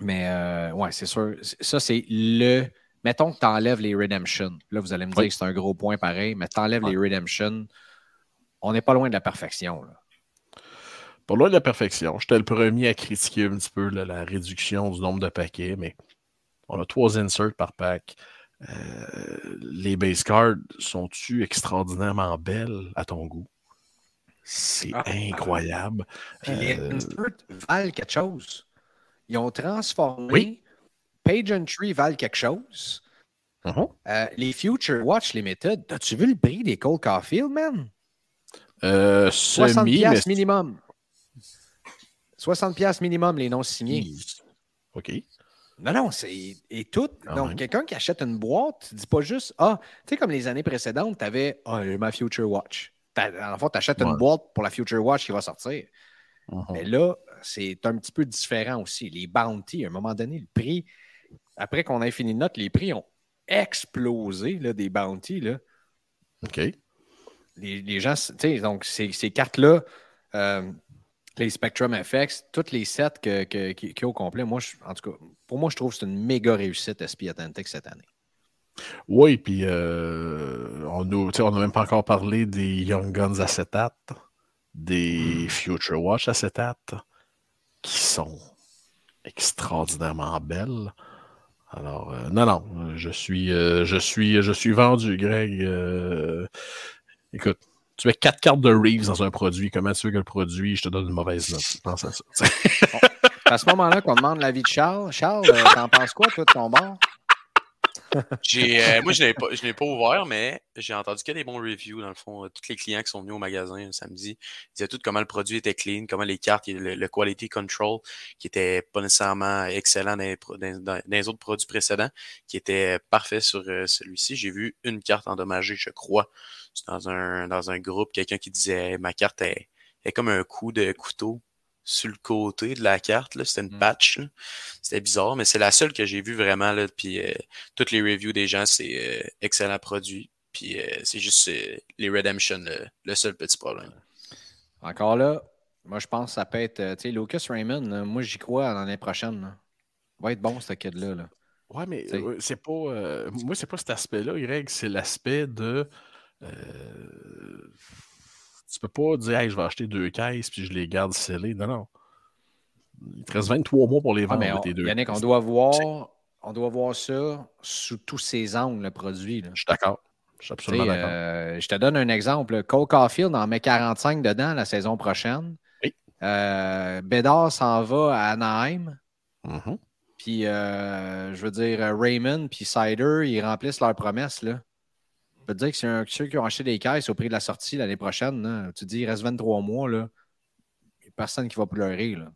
Mais euh, ouais, c'est sûr. Ça, c'est le. Mettons que tu enlèves les redemptions. Là, vous allez me dire que c'est un gros point pareil, mais tu enlèves Ouais. les redemptions. On n'est pas loin de la perfection. Là. Pour loin de la perfection, j'étais le premier à critiquer un petit peu là, la réduction du nombre de paquets, mais on a trois inserts par pack. Euh, les base cards sont-tu extraordinairement belles à ton goût? C'est Ah. incroyable. Puis les Euh, inserts valent quelque chose. Ils ont transformé Oui. Page Entry valent quelque chose. mhm. Euh, les Future Watch Limited, as-tu vu le prix des Cole Caulfield, man? Euh, 60 semi, mais piastres minimum. 60 piastres minimum, les non signés. OK. Non, non, c'est. Et tout. Quand donc, quelqu'un qui achète une boîte, tu dis pas juste Ah, tu sais, comme les années précédentes, tu avais Ah, j'ai ma Future Watch. En fait, tu achètes une boîte pour la Future Watch qui va sortir. Mhm. Mais là, c'est un petit peu différent aussi. Les bounty, à un moment donné, le prix, après qu'on ait fini de note, les prix ont explosé là, des bounty. Là. OK. Les, les gens, tu sais, donc ces, ces cartes-là, euh, les Spectrum FX, toutes les sets que, que- qui- qu'il au complet, moi, je- en tout cas, pour moi, je trouve que c'est une méga réussite SP Atlantic cette année. Oui, puis euh, on n'a même pas encore parlé des Young Guns acétate, des Future Watch acétate, qui sont extraordinairement belles. Alors, euh, non, non, je suis, euh, je suis, je suis vendu, Greg. Écoute, tu mets quatre cartes de Reeves dans un produit, comment tu veux que le produit, je te donne une mauvaise note? Pense à ça. À ce moment-là, qu'on demande l'avis de Charles. Charles, euh, t'en penses quoi, toi, de ton bord? J'ai, euh, moi, je ne l'ai pas, je l'ai pas ouvert, mais j'ai entendu que des bons reviews, dans le fond. Euh, Tous les clients qui sont venus au magasin le samedi disaient tout comment le produit était clean, comment les cartes, le, le quality control, qui était pas nécessairement excellent dans les, pro- dans- dans- dans les autres produits précédents, qui était parfait sur euh, celui-ci. J'ai vu une carte endommagée, je crois, dans un, dans un groupe, quelqu'un qui disait ma carte est, est comme un coup de couteau sur le côté de la carte. là. C'était une Mm. patch. C'était bizarre, mais c'est la seule que j'ai vue vraiment. Là, puis euh, toutes les reviews des gens, c'est euh, excellent produit. Puis euh, c'est juste euh, les Redemption, le, le seul petit problème. Encore là, moi, je pense que ça peut être. Tu sais, Lucas Raymond, là, moi, j'y crois l'année prochaine. là. Va être bon, ce kid-là. là. Ouais, mais c'est pas. euh, moi, c'est pas cet aspect-là, Greg, c'est l'aspect de. Euh, tu peux pas dire, hey, je vais acheter deux caisses puis je les garde scellées. Non, non. Il te reste 23 mois pour les Ah, vendre, là, on- tes deux Yannick, on doit voir. On doit voir ça sous tous ses angles, le produit. là. Je suis d'accord. Je suis absolument d'accord. euh, je te donne un exemple. Cole Caulfield en met 45 dedans la saison prochaine. Oui. Euh, Bédard s'en va à Anaheim. Mhm. Puis, euh, je veux dire, Raymond puis Cider, ils remplissent leurs promesses. Là. Je peux te dire que c'est un- ceux qui ont acheté des caisses au prix de la sortie l'année prochaine. là, tu te dis, il reste 23 mois. Là. Il n'y a personne qui va pleurer. Là.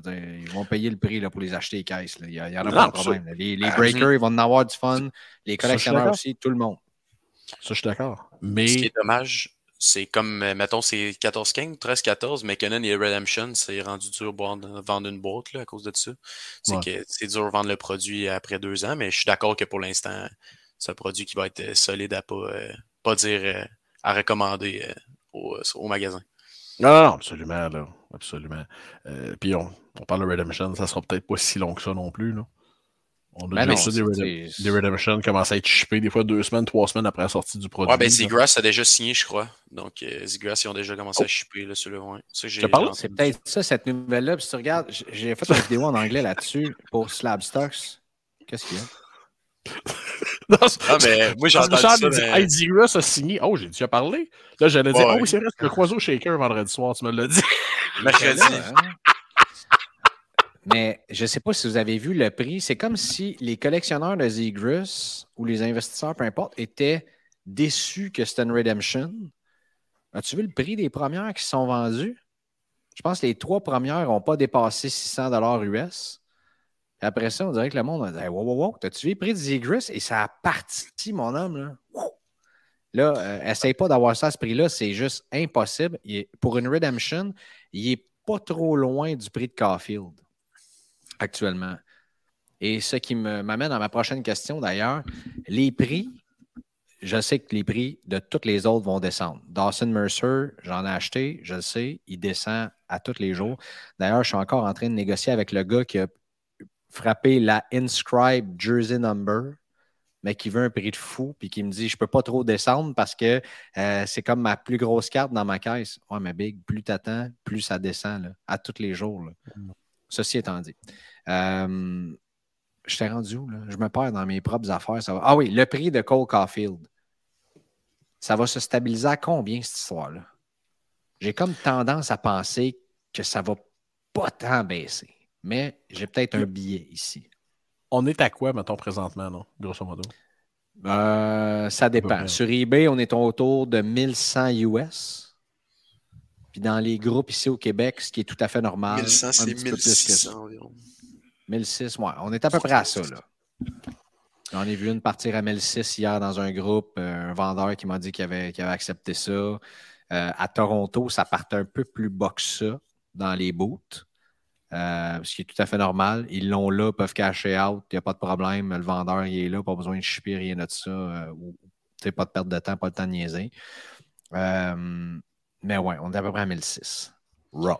Dire, ils vont payer le prix là, pour les acheter les caisses. là. Il n'y en a Non, pas de problème. Les, les Ah, breakers, ils vont en avoir du fun. Les collectionneurs aussi, tout le monde. Ça, je suis d'accord. Ce qui Mais. est dommage, c'est comme, euh, mettons, c'est 14-15, 13-14, mais Canon et Redemption, c'est rendu dur de vendre vendre une boîte là, à cause de ça. C'est Ouais. que c'est dur de vendre le produit après deux ans, mais je suis d'accord que pour l'instant, c'est un produit qui va être euh, solide à pas, euh, pas dire euh, à recommander euh, au, au magasin. Non, non, non, absolument, là. Absolument. Euh, puis on, on parle de Redemption, ça sera peut-être pas si long que ça non plus, là. On a Ben déjà non, ça, des, Redem- Redemption commencent à être shippés des fois deux semaines, trois semaines après la sortie du produit. Ouais, ben là. Zigras a déjà signé, je crois. Donc, euh, Zigras, ils ont déjà commencé à shipper là, sur le ouais. Ça, j'ai- te parle? j'ai C'est peut-être ça, cette nouvelle-là. Puis si tu regardes, j'ai fait une vidéo en anglais là-dessus pour Slab Stocks. Qu'est-ce qu'il y a? Non, c'est- Ah, mais moi, j'ai entendu Charles ça. dit, mais- Hey, a signé. Oh, j'ai déjà parlé. Là, j'allais dire, Ouais, oh ouais. oui, c'est vrai, c'est le Croiso Shaker vendredi soir, tu me l'as dit. Mercredi. Là, hein? Mais je ne sais pas si vous avez vu le prix. C'est comme si les collectionneurs de Zegris ou les investisseurs, peu importe, étaient déçus que c'était une Redemption. As-tu vu le prix des premières qui sont vendues? Je pense que les trois premières n'ont pas dépassé 600 US. Après ça, on dirait que le monde a dit Wow, wow, wow, t'as-tu vu prix de Zegris? Et ça a parti, mon homme. Là, là euh, essaye pas d'avoir ça à ce prix-là, c'est juste impossible. Est- pour une Redemption, il n'est pas trop loin du prix de Caulfield actuellement. Et ce qui m'amène à ma prochaine question d'ailleurs, les prix, je sais que les prix de toutes les autres vont descendre. Dawson Mercer, j'en ai acheté, je le sais, il descend à tous les jours. D'ailleurs, je suis encore en train de négocier avec le gars qui a frappé la Inscribe Jersey Number, mais qui veut un prix de fou, puis qui me dit je ne peux pas trop descendre parce que euh, c'est comme ma plus grosse carte dans ma caisse. Ouais, mais Big, plus tu attends, plus ça descend à tous les jours. Mm. Ceci étant dit. Euh, je t'ai rendu où? Là? Je me perds dans mes propres affaires. Ça va... Ah oui, le prix de Cole Caulfield. Ça va se stabiliser à combien cette histoire-là? J'ai comme tendance à penser que ça va pas tant baisser. Mais j'ai peut-être un billet ici. On est à quoi, mettons, présentement, non? Grosso modo? Euh, ça dépend. Sur eBay, on est autour de 1100 US. Puis dans les groupes ici au Québec, ce qui est tout à fait normal. 1100, c'est 1600 environ. 1006, ouais. On est à peu près à ça, là. J'en ai vu une partir à 1006 hier dans un groupe, euh, un vendeur qui m'a dit qu'il avait, avait, accepté ça. Euh, à Toronto, ça partait un peu plus bas que ça dans les boots. Euh, ce qui est tout à fait normal. Ils l'ont là, peuvent cacher out, il n'y a pas de problème. Le vendeur, il est là, pas besoin de chipper, rien de ça. ou, pas de perte de temps, pas de temps de niaiser. mais ouais, on est à peu près à 1006. Raw.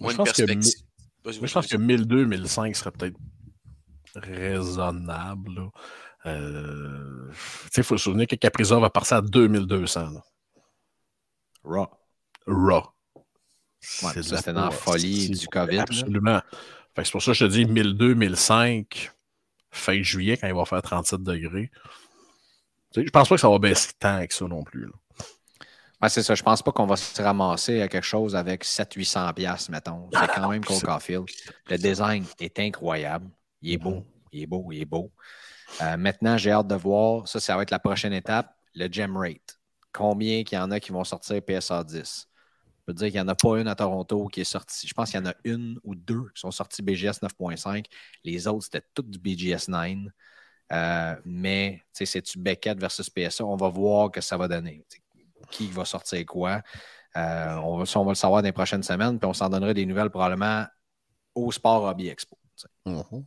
Moi, je pense que je pense que 1002, 1005 serait peut-être raisonnable. Euh, il faut se souvenir que Caprizov va passer à 2200. Raw. Raw. C'était dans la folie du COVID. Absolument. c'est pour ça que je te dis 1002, 1005, fin juillet, quand il va faire 37 degrés. Je pense pas que ça va baisser tant que ça non plus. Là c'est ça. Je pense pas qu'on va se ramasser à quelque chose avec 700-800$, mettons. C'est quand même Cole Caulfield. Le design est incroyable. Il est beau. Il est beau. Il est beau. Euh, maintenant, j'ai hâte de voir. Ça, ça va être la prochaine étape. Le gem rate. Combien qu'il y en a qui vont sortir PSA 10? Je peux dire qu'il n'y en a pas une à Toronto qui est sortie. Je pense qu'il y en a une ou deux qui sont sorties BGS 9.5. Les autres, c'était toutes du BGS 9. Euh, mais c'est-tu Beckett versus PSA? On va voir que ça va donner qui va sortir quoi? Euh, on, va, on, va, le savoir dans les prochaines semaines, puis on s'en donnerait des nouvelles probablement au Sport Hobby Expo. Mm-hmm.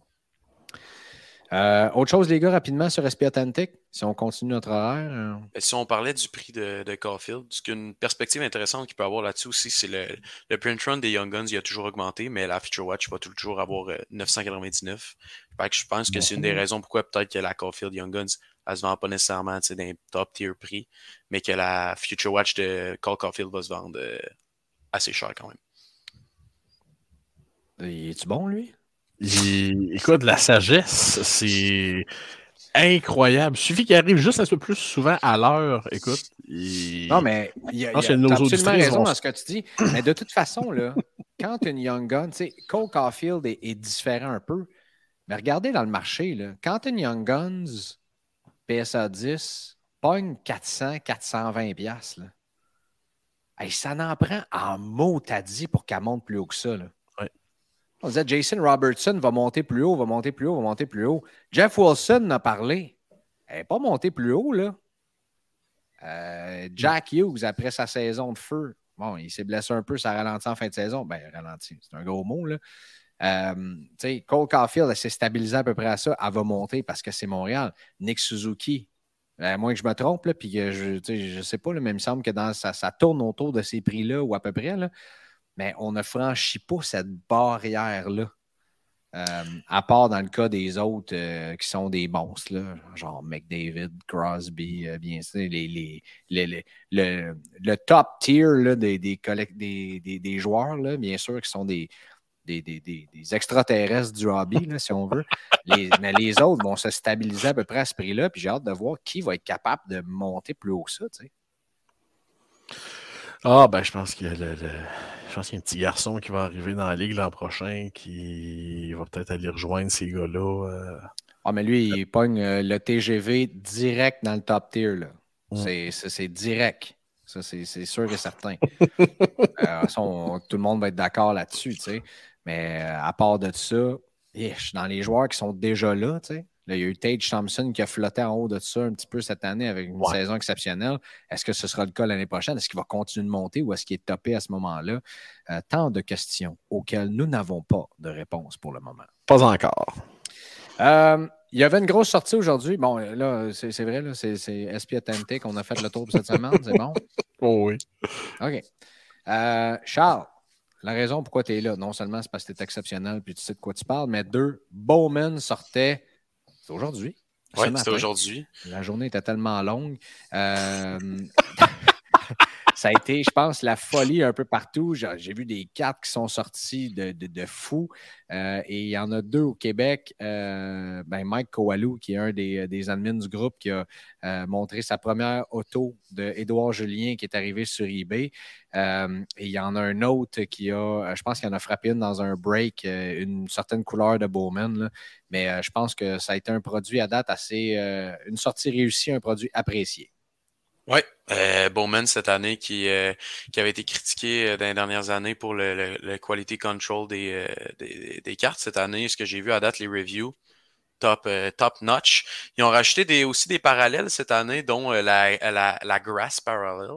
Euh, autre chose, les gars, rapidement sur SP Authentic, si on continue notre horaire. Euh. Ben, si on parlait du prix de, de Caulfield, une perspective intéressante qu'il peut avoir là-dessus aussi, c'est le, le, print run des Young Guns, il a toujours augmenté, mais la Feature Watch va toujours avoir 999. je pense que c'est une des raisons pourquoi peut-être que la Caulfield Young Guns elle se vend pas nécessairement d'un top tier prix, mais que la Future Watch de Cole Caulfield va se vendre euh, assez cher quand même. Il est-tu bon, lui? Écoute, la sagesse, c'est incroyable. Il suffit qu'il arrive juste un peu plus souvent à l'heure. Écoute. Non, mais il y a, absolument raison dans ce que tu dis. Mais de toute façon, là, quand une Young Gun, tu sais, Cole Caulfield est, est, différent un peu. Mais regardez dans le marché, là, quand une Young Guns PSA 10, pogne 400, 420 pièces ça n'en prend en mot, t'as dit, pour qu'elle monte plus haut que ça. Là. On disait Jason Robertson va monter plus haut, va monter plus haut, va monter plus haut. Jeff Wilson a parlé. Elle n'est pas montée plus haut, là. Euh, Jack Hughes, après sa saison de feu, bon, il s'est blessé un peu, ça a ralenti en fin de saison. Ben, ralenti, c'est un gros mot, là. Euh, Cole Caulfield, elle s'est stabilisée à peu près à ça. Elle va monter parce que c'est Montréal. Nick Suzuki, à moins que je me trompe, puis je ne sais pas, mais il me semble que dans, ça, ça tourne autour de ces prix-là ou à peu près. Là, mais on ne franchit pas cette barrière-là. Euh, à part dans le cas des autres euh, qui sont des monstres, là, genre McDavid, Crosby, bien sûr, les, les, le, top tier des, des, des, des, joueurs, là, bien sûr, qui sont des, extraterrestres du hobby, si on veut. mais les autres vont se stabiliser à peu près à ce prix-là. Puis j'ai hâte de voir qui va être capable de monter plus haut que ça. Ah, ben, je pense qu'il y a je pense qu'il y a un petit garçon qui va arriver dans la ligue l'an prochain qui va peut-être aller rejoindre ces gars-là. Euh. Ah, mais lui, il pogne euh, le TGV direct dans le top tier. Mm. C'est direct. Ça, c'est sûr et certain. Euh, tout le monde va être d'accord là-dessus, tu sais. Mais euh, à part de ça, dans les joueurs qui sont déjà là, tu sais, il y a eu Tage Thompson qui a flotté en haut de ça un petit peu cette année avec une saison exceptionnelle. Est-ce que ce sera le cas l'année prochaine? Est-ce qu'il va continuer de monter ou est-ce qu'il est topé à ce moment-là? Euh, tant de questions auxquelles nous n'avons pas de réponse pour le moment. Pas encore. Euh, Il y avait une grosse sortie aujourd'hui. Bon, là, c'est vrai, là, c'est c'est SP Authentic. On a fait le tour pour cette semaine. C'est bon? Oh oui. OK. Euh, Charles, la raison pourquoi tu es là, non seulement c'est parce que tu es exceptionnel puis tu sais de quoi tu parles, mais deux, Bowman sortait c'est aujourd'hui. ce Ouais, matin. c'était aujourd'hui. La journée était tellement longue. Euh, ça a été, je pense, la folie un peu partout. J'ai vu des cartes qui sont sorties de, de, fou. Euh, et il y en a deux au Québec. Euh, ben Mike Kowalou, qui est un des, des admins du groupe, qui a euh, montré sa première auto de Édouard Julien qui est arrivé sur eBay. Et il y en a un autre qui a, je pense qu'il en a frappé une dans un break, une certaine couleur de Bowman. Mais je pense que ça a été un produit à date assez, une sortie réussie, un produit apprécié. Oui, euh, Bowman cette année qui, euh, qui avait été critiqué euh, dans les dernières années pour le, le, le quality control des, euh, des, des cartes. Cette année, ce que j'ai vu à date, les reviews, top, top notch. Ils ont rajouté des, aussi des parallèles cette année, dont la, la, la grass parallel.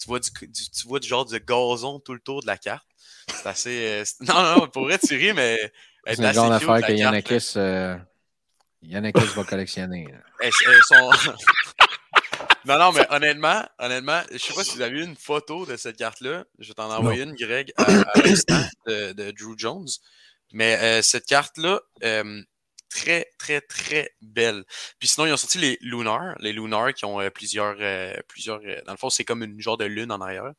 Tu vois du, du- tu vois du genre de gazon tout le tour de la carte. C'est assez. non, non, pour vrai, tu ris, mais. C'est est le genre d'affaire la que euh, Yannickis va collectionner. là. Elles, elles sont. Non, non, mais honnêtement, honnêtement, je sais pas si vous avez eu une photo de cette carte-là. Je vais t'en envoyer une, Greg, à, à l'instant de, de Drew Jones. Mais euh, cette carte-là, euh, très, très, très belle. Puis sinon, ils ont sorti les Lunar, les Lunar qui ont euh, plusieurs, euh, plusieurs. euh, dans le fond, c'est comme une genre de lune en arrière.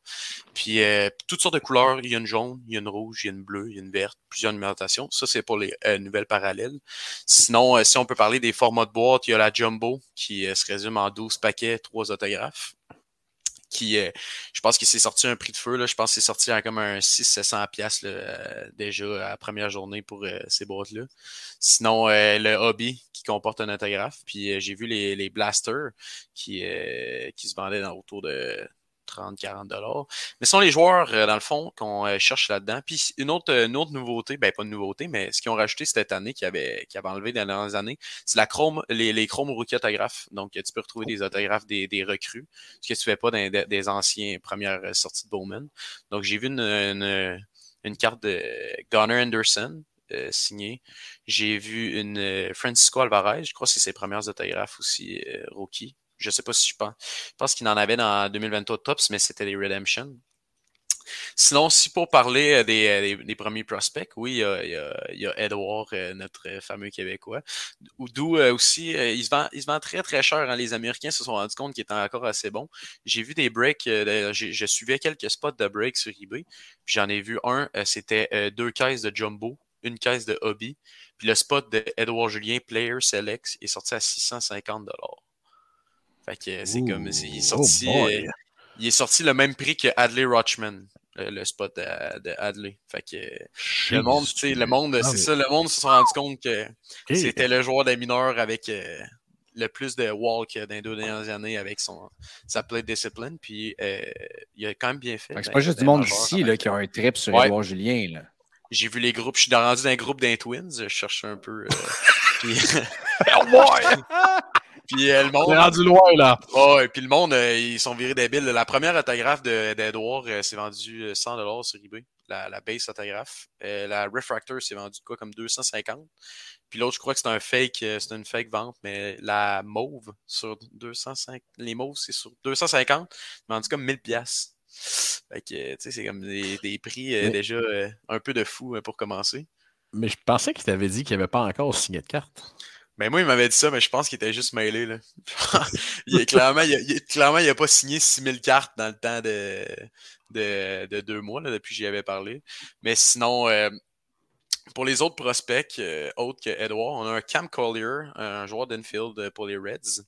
Puis toutes sortes de couleurs. Il y a une jaune, il y a une rouge, il y a une bleue, il y a une verte, plusieurs numérotations. Ça, c'est pour les nouvelles parallèles. Sinon, si on peut parler des formats de boîte, il y a la Jumbo qui se résume en 12 paquets, 3 autographes. Euh, je pense qu'il s'est sorti un prix de feu. Là. Je pense que c'est sorti à comme un 600-700$ piastres, là, euh, déjà à la première journée pour euh, ces boîtes-là. Sinon, le Hobby qui comporte un autographe. Puis j'ai vu les, les Blasters qui, qui se vendaient dans, autour de 30-40 dollars. Mais ce sont les joueurs, euh, dans le fond, qu'on euh, cherche là-dedans. Puis une autre, une autre nouveauté, ben pas une nouveauté, mais ce qu'ils ont rajouté cette année, qui avait, qui avait enlevé dans les dernières années, c'est la chrome, les, les chrome rookie autographes. Donc, tu peux retrouver des autographes des, des recrues, ce que tu fais pas dans des, des anciens premières euh, sorties de Bowman. Donc, j'ai vu une, une, une carte de Gunnar Anderson. euh, signée. J'ai vu une euh, Francisco Alvarez, je crois que c'est ses premières autographes aussi, euh, rookie. Je sais pas si je pense. Je pense qu'il en avait dans 2023 Tops, mais c'était des Redemption. Sinon, si pour parler euh, des, euh, des, premiers prospects, oui, il y a, il Edouard, euh, notre fameux Québécois. D'où aussi, il, se vend, très très cher. hein. Les Américains se sont rendus compte qu'il était encore assez bon. J'ai vu des breaks, je suivais quelques spots de breaks sur eBay. Puis j'en ai vu un, c'était deux caisses de Jumbo, une caisse de Hobby. Puis le spot de Edouard Julien, Player Select, est sorti à 650 Fait que c'est comme, il est oh sorti, boy. euh, il est sorti le même prix que Adley Rochman, le spot de, de Adley. Fait que le monde, tu sais, le monde, Ah, c'est mais- ça, le monde se sont rendu compte que c'était le joueur des mineurs avec euh, le plus de walk dans les deux dernières années avec son sa plate discipline. Puis euh, il a quand même bien fait. C'est pas juste du monde ici là, qui a un trip sur Ouais. Édouard Julien. Là. J'ai vu les groupes, je suis rendu dans un groupe d'un Twins, je cherche un peu. euh, puis, puis euh, le On est monde. rendu loin, là. Oh, et puis le monde, euh, ils sont virés débiles. La première autographe de- d'Edouard euh, s'est vendue euh, 100$ sur eBay. La, la base autographe. Euh, la Refractor s'est vendue quoi comme 250. Puis l'autre, je crois que c'est un fake, euh, c'est une fake vente, mais la mauve sur 250. Les mauves, c'est sur 250. Vendu comme 1000$. piastres. Fait que, euh, tu sais, c'est comme des, des prix euh, Mais- déjà euh, un peu de fou euh, pour commencer. Mais je pensais qu'il t'avait dit qu'il n'avait pas encore signé de carte. Ben moi, il m'avait dit ça, mais je pense qu'il était juste mêlé. Là. il est, clairement, il a, il est- clairement, il a pas signé 6000 cartes dans le temps de, de, de deux mois, là, depuis que j'y avais parlé. Mais sinon, euh, pour les autres prospects, euh, autres que Edward, on a un Cam Collier, un joueur d'Enfield euh, pour les Reds.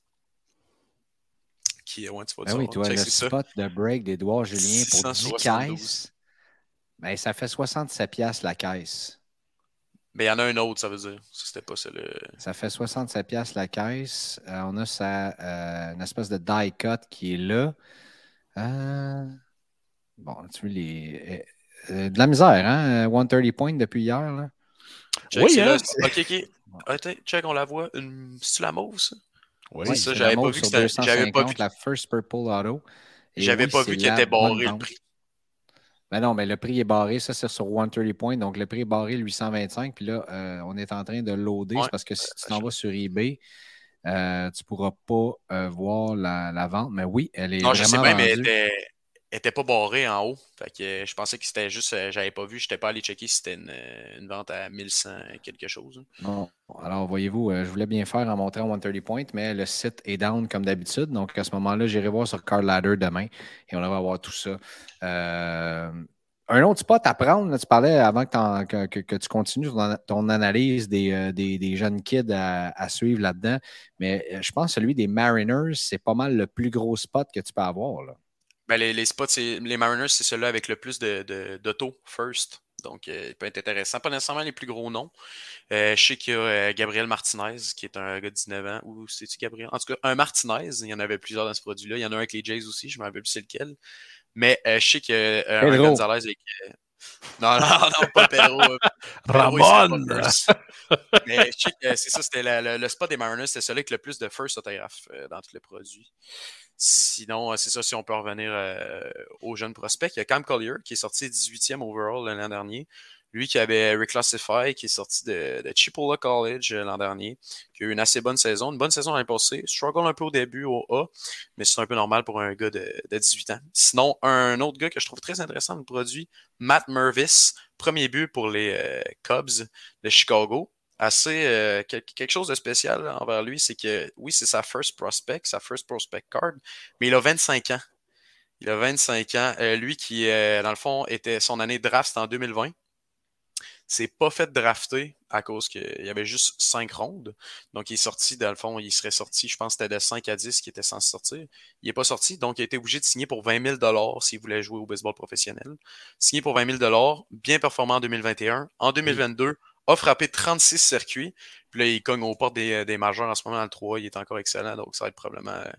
Qui, ouais, tu vois Ben ça, oui, toi, le c'est ça. spot de break d'Édouard Julien pour 10 672. caisses. Ben, ça fait 67 piastres la caisse. Mais il y en a un autre, ça veut dire. Ça, c'était pas ça le. Ça fait 67 piastres la caisse. Euh, on a sa, euh, une espèce de die cut qui est là. Euh, Bon, tu veux les... de la misère, hein? euh, 130 points depuis hier, là. Check, Oui, c'est hein, là. Ok, ok. Attends, check, on la voit. Une... C'est-tu la mauve, ça? Oui, Ouais, ça, c'est j'avais pas vu que c'était- j'avais pas 250, vu- la first purple auto. J'avais oui, pas c'est vu qu'il était barré le prix. Ben non, mais le prix est barré. Ça, c'est sur 130 points. Donc, le prix est barré 825. Puis là, euh, on est en train de loader. Ouais. parce que si tu t'en vas sur eBay, euh, tu ne pourras pas euh, voir la, la vente. Mais oui, elle est Non, je sais bien, vendue. Était pas barrée en haut. Fait que euh, je pensais que c'était juste, euh, j'avais pas vu, j'étais pas allé checker si c'était une, euh, une vente à 1100 quelque chose. Non. Alors, voyez-vous, je voulais bien faire en montrant 130 points, mais le site est down comme d'habitude. Donc, à ce moment-là, j'irai voir sur Card Ladder demain et on va voir tout ça. Un autre spot à prendre, tu parlais avant que, tu continues ton, analyse des, des- jeunes kids à, à suivre là-dedans, mais je pense que celui des Mariners, c'est pas mal le plus gros spot que tu peux avoir. Là. Ben, les, les spots, c'est- les Mariners, c'est ceux-là avec le plus de, de, d'auto first. Donc, euh, il peut être intéressant. Pas nécessairement les plus gros noms. Euh, je sais qu'il y a euh, Gabriel Martinez, qui est un gars de 19 ans. Ou c'est-tu Gabriel? En tout cas, un Martinez. Il y en avait plusieurs dans ce produit-là. Il y en a un avec les Jays aussi. Je ne me rappelle plus c'est lequel. Mais euh, je sais que euh, un Pedro. Gonzalez avec. Non, non, non, pas Pedro. euh, Ramon! Mais je sais que c'est ça, c'était le, le spot des Mariners, c'était celui avec le plus de first autographes euh, dans tous les produits. Sinon, euh, c'est ça, si on peut revenir euh, aux jeunes prospects, il y a Cam Collier qui est sorti 18e overall l'an dernier. Lui qui avait Reclassify, qui est sorti de, Chipola College euh, l'an dernier, qui a eu une assez bonne saison, une bonne saison l'année passée. Struggle un peu au début au A, mais c'est un peu normal pour un gars de, de 18 ans. Sinon, un autre gars que je trouve très intéressant le produit, Matt Mervis, premier but pour les euh, Cubs de Chicago assez euh, quel- quelque chose de spécial envers lui, c'est que oui, c'est sa first prospect, sa first prospect card, mais il a 25 ans. Il a 25 ans. Lui qui, dans le fond, était son année draft, c'était en 2020. C'est pas fait drafter à cause qu'il y avait juste 5 rondes. Donc, il est sorti, dans le fond, il serait sorti, je pense que c'était de 5 à 10 qui était censé sortir. Il n'est pas sorti, donc il a été obligé de signer pour 20 000 s'il voulait jouer au baseball professionnel. Signé pour 20 000 bien performant en 2021. En 2022, a frappé 36 circuits. Puis là, il cogne aux portes des, des majeurs en ce moment dans le 3. Il est encore excellent, donc ça va être probablement euh,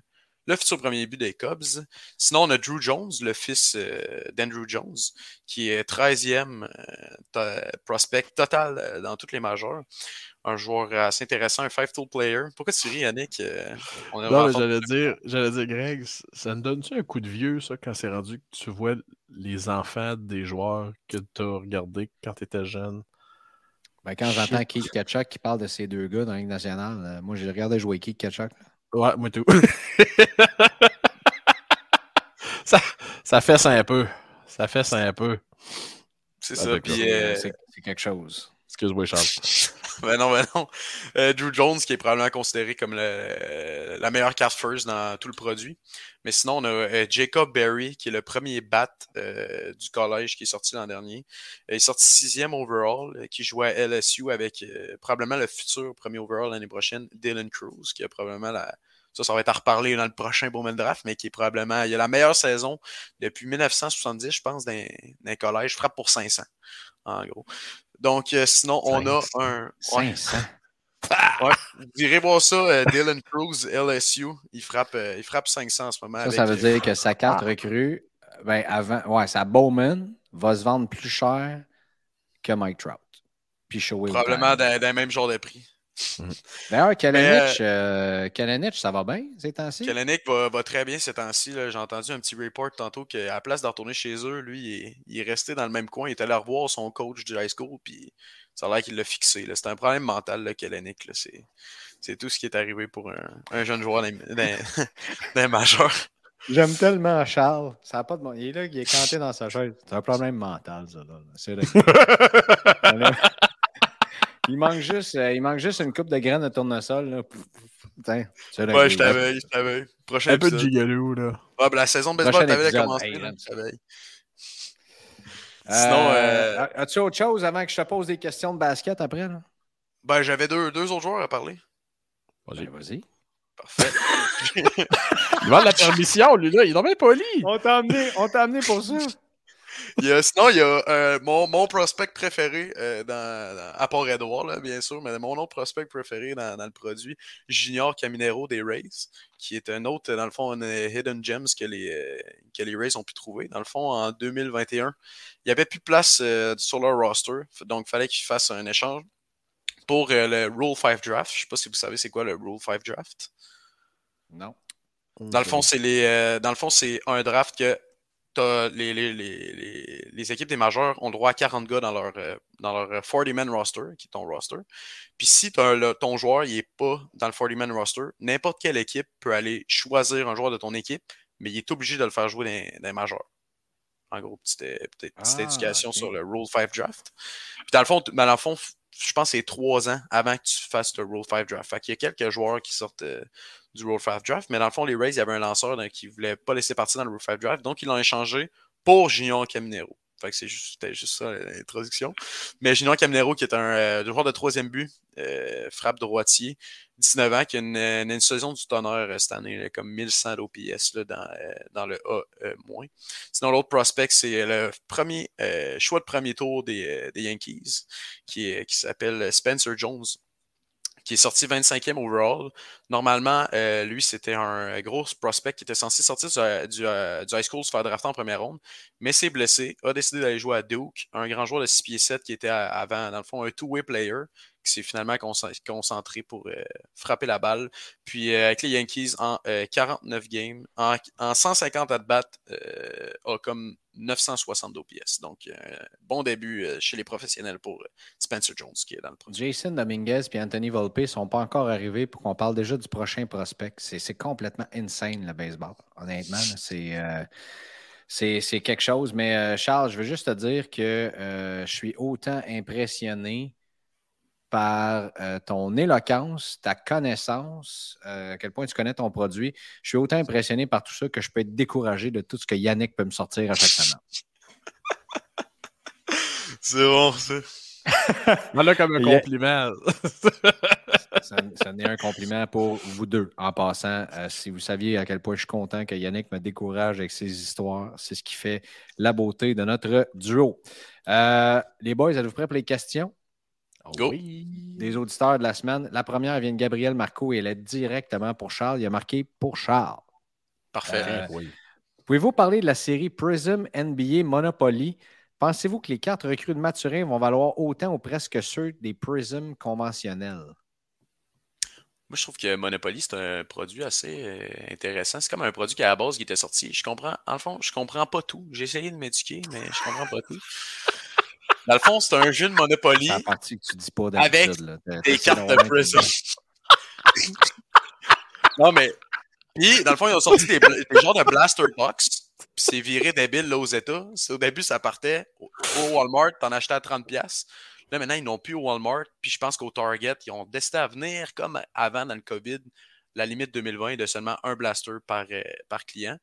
le futur premier but des Cubs. Sinon, on a Drew Jones, le fils euh, d'Andrew Jones, qui est 13e euh, to- prospect total euh, dans toutes les majeurs. Un joueur assez intéressant, un five-tool player. Pourquoi tu ris, Yannick? Euh, on a Non, mais vraiment- j'allais dire, j'allais dire, Greg, ça me donne-tu un coup de vieux, ça, quand c'est rendu que tu vois les enfants des joueurs que tu as regardés quand tu étais jeune? Ben, quand j'entends Keith Ketchuk qui parle de ces deux gars dans la Ligue nationale, euh, moi, j'ai regardé jouer Keith Ketchuk. là. Ouais, moi tout. ça, ça fait ça un peu. Ça fait ça un peu. C'est ça. Avec Puis, euh, C'est c'est quelque chose. Excuse-moi, Charles. ben non, ben non. Euh, Drew Jones, qui est probablement considéré comme le- la meilleure carte first dans tout le produit. Mais sinon, on a euh, Jacob Berry, qui est le premier bat euh, du collège qui est sorti l'an dernier. Il est sorti sixième overall, qui jouait à LSU avec probablement le futur premier overall l'année prochaine, Dylan Cruz, qui a probablement la. Ça, ça va être à reparler dans le prochain Bowman Draft, mais qui est probablement. Il a la meilleure saison depuis 1970, je pense, d'un collège. Frappe pour 500, en gros. Donc, euh, sinon, on a 500. un. ouais. 500. Ouais, vous irez voir ça, euh, Dylan Cruz, LSU. Il frappe, euh, il frappe 500 en ce moment. Ça, avec, ça veut dire que sa carte recrue, ben, avant, ouais, sa Bowman va se vendre plus cher que Mike Trout. Puis probablement le même genre de prix. D'ailleurs, Kalenich, euh, ça va bien ces temps-ci? Kalanick va, va très bien ces temps-ci. J'ai entendu un petit report tantôt qu'à la place de retourner chez eux, lui, il est, il est resté dans le même coin. Il est allé revoir son coach du high school, puis ça a l'air qu'il l'a fixé. C'est un problème mental, là. C'est, tout ce qui est arrivé pour un, un jeune joueur d'un, majeur. J'aime tellement Charles. Ça a pas de bon- Il est là, il est canté dans sa chaise. C'est un problème mental, ça. C'est vrai. il, manque juste, euh, il manque juste une coupe de graines de tournesol. Là. Pouf. Putain, Ouais, je t'avais, je t'avais. Prochain Un peu de gigalou, là. Ben, la saison de baseball t'avais commencé. Hey, là, j'aime je savais. Euh, Sinon, euh, As-tu autre chose avant que je te pose des questions de basket après? Là? Ben, j'avais deux, deux autres joueurs à parler. Ben, Vas-y. Parfait. Il demande la permission, lui, là. Il est bien poli. On t'a amené, on t'a amené pour ça. Il y a- sinon, il y a euh, mon, mon prospect préféré, euh, dans, dans- à part Edouard, là, bien sûr, mais mon autre prospect préféré dans, dans le produit, Junior Caminero des Rays, qui est un autre, dans le fond, un euh, hidden gems que les, euh, que les Rays ont pu trouver. Dans le fond, en 2021, il n'y avait plus de place euh, sur leur roster, donc il fallait qu'ils fassent un échange pour euh, le Rule 5 Draft. Je ne sais pas si vous savez c'est quoi le Rule 5 Draft. Non. Dans le fond, c'est les. euh, dans le fond, c'est un draft que les, les, les, les, équipes des majeurs ont droit à 40 gars dans leur, euh, dans leur 40-man roster, qui est ton roster. Puis si ton joueur n'est pas dans le 40-man roster, n'importe quelle équipe peut aller choisir un joueur de ton équipe, mais il est obligé de le faire jouer dans, dans les majeurs. En gros, petite, petite, petite ah, éducation sur le Rule 5 Draft. Puis dans le fond, dans le fond je pense que c'est trois ans avant que tu fasses le Rule 5 Draft. Fait qu'il y a quelques joueurs qui sortent euh, du Rule 5 Draft, mais dans le fond, les Rays, il y avait un lanceur qui ne voulait pas laisser partir dans le Rule 5 Draft, donc ils l'ont échangé pour Junior Caminero. Fait c'est juste, c'était juste ça l'introduction. Mais Junior Caminero, qui est un euh, joueur de troisième but, euh, frappe droitier, 19 ans, qui a une, saison du tonnerre euh, cette année, comme 1100 d'OPS dans, dans le A-. Sinon, l'autre prospect, c'est le premier choix de premier tour des, Yankees, qui s'appelle Spencer Jones qui est sorti 25e overall. Normalement, euh, lui, c'était un gros prospect qui était censé sortir du, euh, high school, se faire drafter en première ronde, mais s'est blessé, a décidé d'aller jouer à Duke, un grand joueur de 6 pieds 7 qui était avant, dans le fond, un two-way player, qui s'est finalement concentré pour euh, frapper la balle. Puis avec les Yankees, en 49 games, en, 150 at-bats, a comme 960 OPS. Donc, bon début chez les professionnels pour Spencer Jones qui est dans le produit. Jason Dominguez et Anthony Volpe ne sont pas encore arrivés pour qu'on parle déjà du prochain prospect. C'est complètement insane le baseball. Honnêtement, c'est. C'est quelque chose. Mais Charles, je veux juste te dire que je suis autant impressionné par ton éloquence, ta connaissance, à quel point tu connais ton produit. Je suis autant impressionné par tout ça que je peux être découragé de tout ce que Yannick peut me sortir à chaque semaine. C'est bon, c'est. Voilà comme un compliment. Ce n'est un compliment pour vous deux. En passant, euh, si vous saviez à quel point je suis content que Yannick me décourage avec ses histoires, c'est ce qui fait la beauté de notre duo. Euh, les boys, êtes-vous prêts pour les questions? Go. Des auditeurs de la semaine. La première vient de Gabriel Marco et elle est directement pour Charles. Il a marqué pour Charles. Parfait. Euh, pouvez-vous parler de la série Prism NBA Monopoly? Pensez-vous que les cartes recrues de Maturin vont valoir autant ou presque ceux des Prism conventionnels? Moi, je trouve que Monopoly, c'est un produit assez euh, intéressant. C'est comme un produit qui, à la base, qui était sorti. Je comprends, en fond, je comprends pas tout. J'ai essayé de m'éduquer, mais je comprends pas tout. Dans le fond, c'est un jeu de Monopoly avec des cartes de Prism. non, mais. Puis, dans le fond, ils ont sorti des, des genres de Blaster Box c'est viré débile là aux États. Au début, ça partait au Walmart, t'en achetais à 30$. Là, maintenant, ils n'ont plus au Walmart. Puis je pense qu'au Target, ils ont décidé à venir comme avant dans le COVID. La limite 2020 est de seulement un blaster par, euh, par client.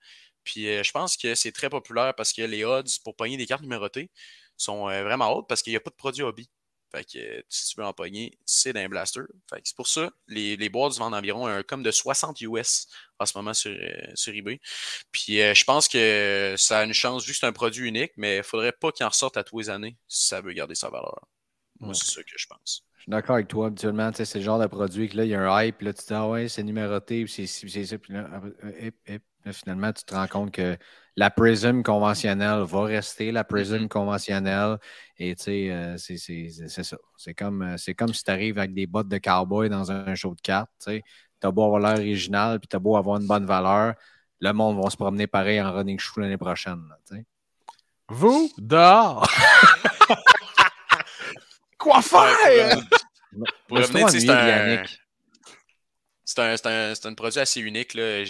Puis euh, je pense que c'est très populaire parce que les odds pour pogner des cartes numérotées sont euh, vraiment hautes parce qu'il n'y a pas de produit hobby. Fait que si tu veux en pogner, c'est d'un blaster. Fait que c'est pour ça, les, les boîtes vendent environ un comme de 60 US en ce moment sur, sur eBay. Puis je pense que ça a une chance, vu que c'est un produit unique, mais il faudrait pas qu'il en ressorte à tous les années si ça veut garder sa valeur. Moi, c'est ça que je pense. Je suis d'accord avec toi. Habituellement, c'est le genre de produit que là, il y a un hype, là, tu te dis, ah ouais, c'est numéroté, puis c'est ça, puis là, finalement, tu te rends compte que la Prism conventionnelle va rester la Prism mm-hmm. conventionnelle. Et tu sais, euh, c'est ça. C'est comme, euh, comme si tu arrives avec des bottes de cowboy dans un show de cartes. Tu as beau avoir l'air original, puis tu as beau avoir une bonne valeur. Le monde va se promener pareil en running shoe l'année prochaine. Vous, dehors! Quoi faire? Pour revenir, c'est un, c'est un, un, un, produit assez unique. Là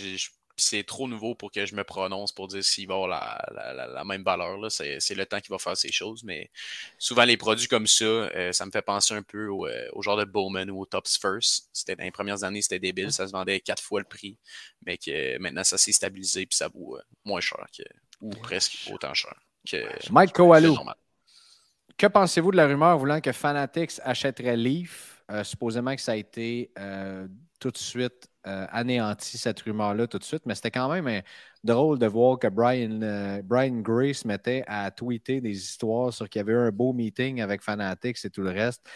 c'est trop nouveau pour que je me prononce pour dire s'il va avoir la, même valeur. C'est le temps qui va faire ces choses. Mais souvent, les produits comme ça, euh, ça me fait penser un peu au, euh, genre de Bowman ou au Tops First. C'était dans les premières années, c'était débile. Ça se vendait quatre fois le prix. Mais que maintenant, ça s'est stabilisé et ça vaut euh, moins cher que, ou presque autant cher que Mike Kowalou. Que pensez-vous de la rumeur voulant que Fanatics achèterait Leaf? supposément que ça a été tout de suite euh, anéanti cette rumeur-là tout de suite, mais c'était quand même euh, drôle de voir que Brian, euh, Brian Gray se mettait à tweeter des histoires sur qu'il y avait eu un beau meeting avec Fanatics et tout le reste.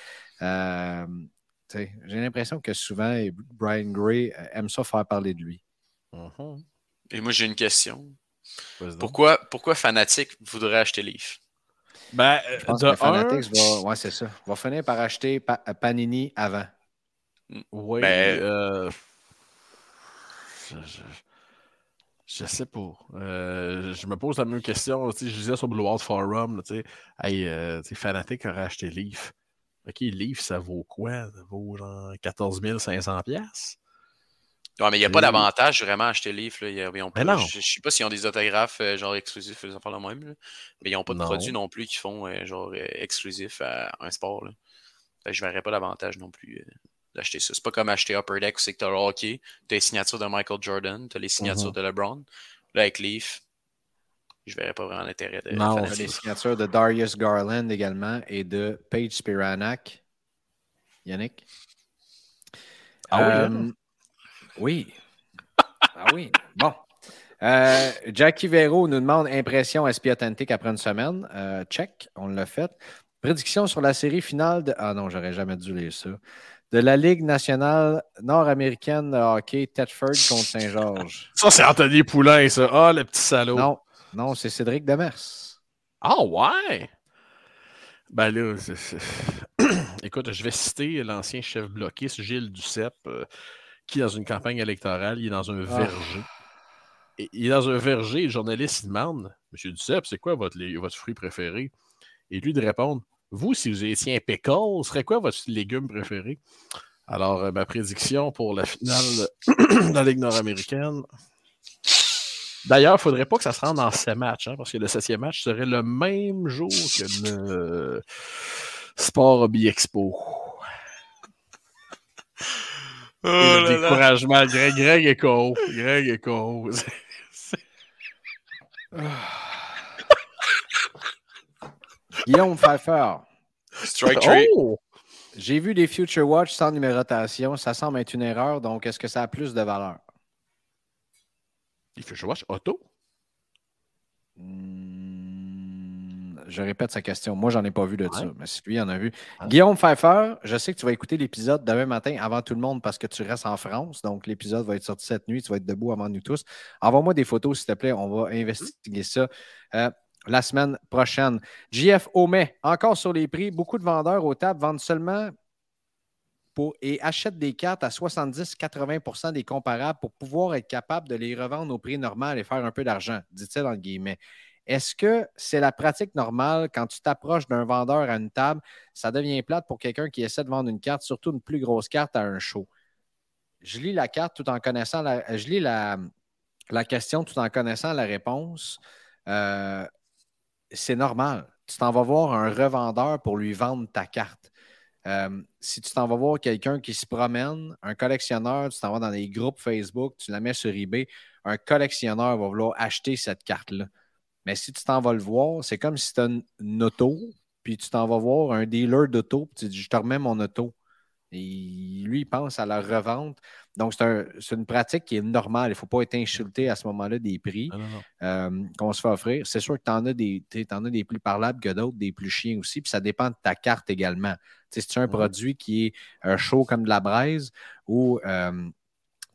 J'ai l'impression que souvent, Brian Gray aime ça faire parler de lui. Uh-huh. Et moi, j'ai une question. Pourquoi, pourquoi Fanatics voudrait acheter Leaf? Ben, Je pense que Fanatics va, ouais, c'est ça, va finir par acheter Panini avant. Oui. Ben, Je sais pas. Euh, je me pose la même question. Je disais sur Blue World Forum, tu sais, hey, euh, Fanatic aurait acheté Leaf. OK, Leaf, ça vaut quoi? Ça vaut genre 14 500 pièces. Ouais, mais il n'y a pas d'avantage vraiment à acheter Leaf. Là. Ils ont Mais non. Je ne sais pas s'ils ont des autographes euh, genre exclusifs, ils faire le même. là. Mais ils n'ont pas de Non. produits non plus qui font euh, genre euh, exclusif à un sport. Là. Fait que je ne verrais pas d'avantage non plus euh, d'acheter ça. C'est pas comme acheter Upper Deck où c'est que tu as le hockey, tu as les signatures de Michael Jordan, tu as les signatures Mhm. de LeBron. Là, avec Leaf, je verrais pas vraiment l'intérêt de Non, les signatures de Darius Garland également et de Paige Spiranak. Yannick? Ah oui, Euh, hein? Oui. Ah oui. Bon. Euh, Jackie Vero nous demande impression SP Authentic après une semaine. Euh, check, on l'a fait. Prédiction sur la série finale de. Ah non, j'aurais jamais dû lire ça. De la Ligue nationale nord-américaine de hockey, Thetford contre Saint-Georges. Ça, c'est Anthony Poulain, ça. Ah, le petit salaud. Non, non, c'est Cédric Demers. Ah, ouais! Ben là, écoute, je vais citer l'ancien chef bloquiste, Gilles Duceppe, euh, qui, dans une campagne électorale, il est dans un Ah. verger. Et il est dans un verger, le journaliste il demande Monsieur Duceppe, c'est quoi votre, fruit préféré Et lui de répondre Vous, si vous étiez un pickle, serait quoi votre légume préféré Alors, euh, ma prédiction pour la finale de la Ligue nord-américaine. D'ailleurs, il ne faudrait pas que ça se rende en sept matchs, hein, parce que le septième match serait le même jour que le Sport Hobby Expo. Oh le découragement, Greg, Greg est KO. Greg est KO. Guillaume Pfeiffer. Strike. Oh! J'ai vu des Future Watch sans numérotation. Ça semble être une erreur, donc est-ce que ça a plus de valeur? Il fait watch auto? Hmm, je répète sa question. Moi, j'en ai pas vu de ça, Ouais. mais si lui en a vu. Ah. Guillaume Pfeiffer, je sais que tu vas écouter l'épisode demain matin avant tout le monde parce que tu restes en France. Donc, l'épisode va être sorti cette nuit. Tu vas être debout avant nous tous. Envoie-moi des photos, s'il te plaît. On va investiguer ça. euh, la semaine prochaine. JF Aumet, encore sur les prix. Beaucoup de vendeurs aux tables vendent seulement pour, et achètent des cartes à 70-80% des comparables pour pouvoir être capable de les revendre au prix normal et faire un peu d'argent, dit-il en guillemets. Est-ce que c'est la pratique normale quand tu t'approches d'un vendeur à une table, ça devient plate pour quelqu'un qui essaie de vendre une carte, surtout une plus grosse carte à un show? Je lis la carte tout en connaissant la, je lis la, question tout en connaissant la réponse. Euh, c'est normal. Tu t'en vas voir un revendeur pour lui vendre ta carte. Euh, si tu t'en vas voir quelqu'un qui se promène, un collectionneur, tu t'en vas dans des groupes Facebook, tu la mets sur eBay, un collectionneur va vouloir acheter cette carte-là. Mais si tu t'en vas le voir, c'est comme si tu as une, une auto, puis tu t'en vas voir un dealer d'auto, puis tu dis Je te remets mon auto. Et lui, il pense à la revente. Donc, c'est un- une pratique qui est normale. Il ne faut pas être insulté à ce moment-là des prix euh, qu'on se fait offrir. C'est sûr que tu en, as des as des plus parlables que d'autres, des plus chiens aussi, puis ça dépend de ta carte également. Si tu as un produit qui est euh, chaud comme de la braise ou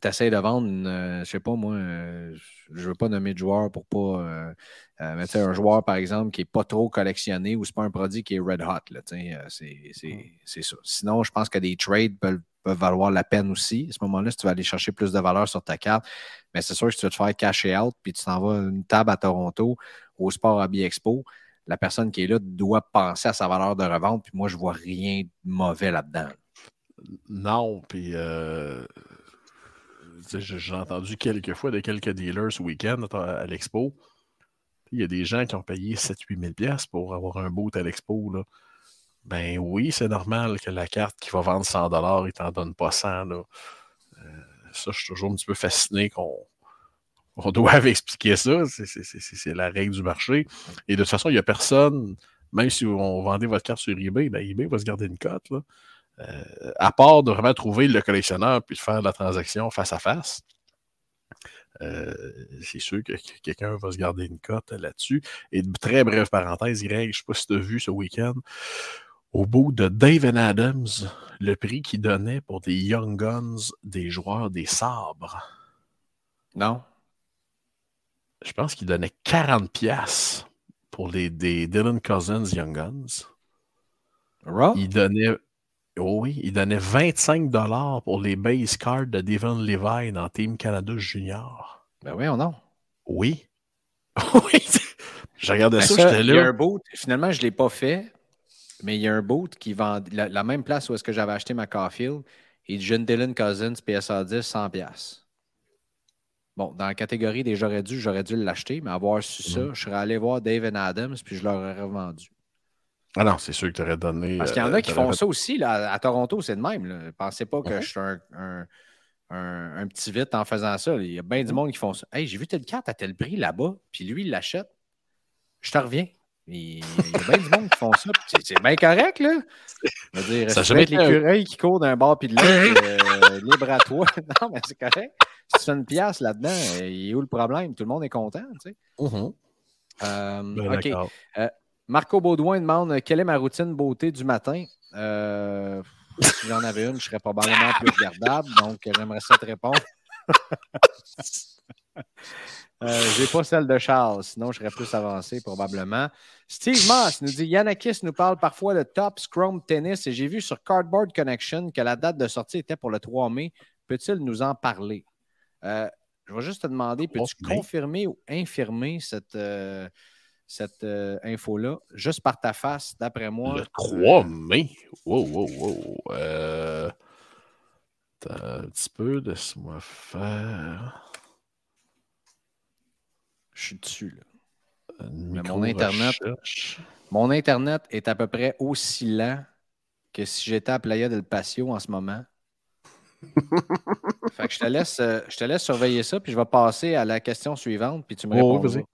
tu essaies de vendre, euh, je sais pas moi, euh, je ne veux pas nommer de joueur pour pas. euh, euh, mais un joueur, par exemple, qui n'est pas trop collectionné ou c'est pas un produit qui est red hot. Euh, c'est, c'est, c'est ça. Sinon, je pense que des trades peuvent, peuvent valoir la peine aussi. À ce moment-là, si tu vas aller chercher plus de valeur sur ta carte, mais c'est sûr que si tu vas te faire cacher out puis tu t'en vas à une table à Toronto au Sport Hobby Expo, la personne qui est là doit penser à sa valeur de revente. Puis moi, je vois rien de mauvais là-dedans. Non, puis euh, j'ai entendu quelques fois de quelques dealers ce week-end à, l'expo. Il y a des gens qui ont payé 7-8 000 pièces pour avoir un boot à l'expo. Ben oui, c'est normal que la carte qui va vendre 100 dollars, il t'en donne pas 100. Là. Euh, ça, je suis toujours un petit peu fasciné qu'on on doive expliquer ça. C'est- la règle du marché. Et de toute façon, il n'y a personne, même si on vendait votre carte sur eBay, ben eBay va se garder une cote. Euh, à part de vraiment trouver le collectionneur puis de faire la transaction face à face, euh, c'est sûr que que quelqu'un va se garder une cote là-dessus. Et de très brève parenthèse, Greg, je ne sais pas si tu as vu ce week-end, au bout de David Adams, le prix qu'il donnait pour des Young Guns des joueurs des sabres, Non? je pense qu'il donnait 40$ piastres pour les, des Dylan Cousins Young Guns. Raw? Il donnait, oh oui, il donnait 25 dollars pour les base cards de Devon Levi dans Team Canada Junior. Ben oui, non. Oui. oui. Je regardais Ben ça, ça, j'étais il y a un là. boot. Finalement, je ne l'ai pas fait, mais il y a un boot qui vend la, la même place où est-ce que j'avais acheté ma Caulfield. Et John Dylan Cousins, PSA 10, 100$. piastres. Bon, dans la catégorie des j'aurais dû, j'aurais dû l'acheter, mais avoir su ça, Mhm. je serais allé voir Dave and Adams, puis je leur aurais revendu. Ah non, c'est sûr que tu aurais donné. Parce qu'il y en euh, a qui font ça aussi. Là, à Toronto, c'est de même. Là. Pensez pas que je suis un, un- un- un petit vite en faisant ça. Il y a bien du monde qui font ça. Hey, j'ai vu telle carte à tel prix là-bas, puis lui, il l'achète. Je te reviens. Il, il y a bien du monde qui font ça. C'est bien correct, là. Je veux dire, Ça jamais l'écureuil qui court d'un bord puis de l'autre, euh, libre à toi. non, mais c'est correct. Si tu fais une pièce là-dedans, il est où le problème? Tout le monde est content, tu sais. Mhm. Euh, Ben, OK. Marco Baudouin demande euh, quelle est ma routine beauté du matin? Euh, si j'en avais une, je serais probablement plus regardable, donc j'aimerais ça te répondre. Euh, J'ai pas celle de Charles, sinon je serais plus avancé probablement. Steve Moss nous dit Yanakis nous parle parfois de Top Scrum Tennis et j'ai vu sur Cardboard Connection que la date de sortie était pour le 3 mai. Peut-il nous en parler? Euh, je vais juste te demander, peux-tu 3 mai. confirmer ou infirmer cette, euh, cette euh, info-là, juste par ta face, d'après moi? Le 3 mai. Wow, wow, wow. Euh... attends Un petit peu, laisse-moi faire. Je suis dessus. là. Mais mon Internet-. Mon Internet est à peu près aussi lent que si j'étais à Playa del Patio en ce moment. fait que je te, laisse, euh, je te laisse surveiller ça, puis je vais passer à la question suivante, puis tu me Oh, réponds.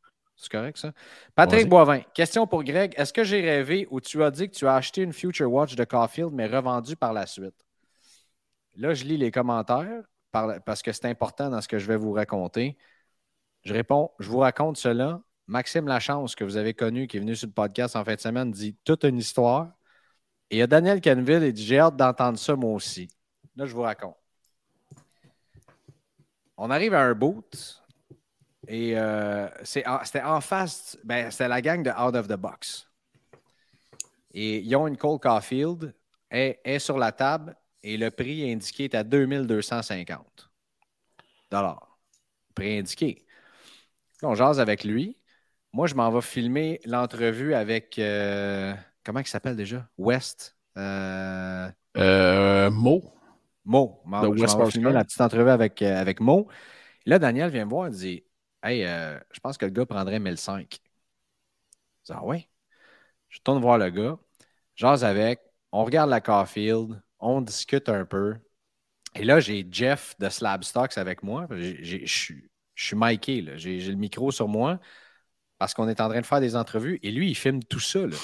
C'est correct, ça? Patrick. Boivin, question pour Greg. Est-ce que j'ai rêvé ou tu as dit que tu as acheté une Future Watch de Caulfield, mais revendue par la suite? Là, je lis les commentaires par- parce que c'est important dans ce que je vais vous raconter. Je réponds, je vous raconte cela. Maxime Lachance, que vous avez connu, qui est venu sur le podcast en fin de semaine, dit toute une histoire. Et il y a Daniel Canville, il dit J'ai hâte d'entendre ça, moi aussi. Là, je vous raconte. On arrive à un boot et euh, c'était en face, ben, c'était la gang de Out of the Box. Et ils ont une Cole Caulfield, elle est sur la table et le prix indiqué est à 2250 dollars. Prix indiqué. Là, on jase avec lui. Moi, je m'en vais filmer l'entrevue avec. euh, comment il s'appelle déjà? West. Euh, Euh, Mo. Mo. Je m'en- De je vais filmer la petite entrevue avec, avec Mo. Là, Daniel vient me voir et dit Hey, euh, je pense que le gars prendrait 1005. Je dis Ah ouais? Je tourne voir le gars. Jase avec. On regarde la Caulfield. On discute un peu. Et là, j'ai Jeff de Slab Stocks avec moi. Je suis- là. J'ai le micro sur moi parce qu'on est en train de faire des entrevues. Et lui, il filme tout ça. Là.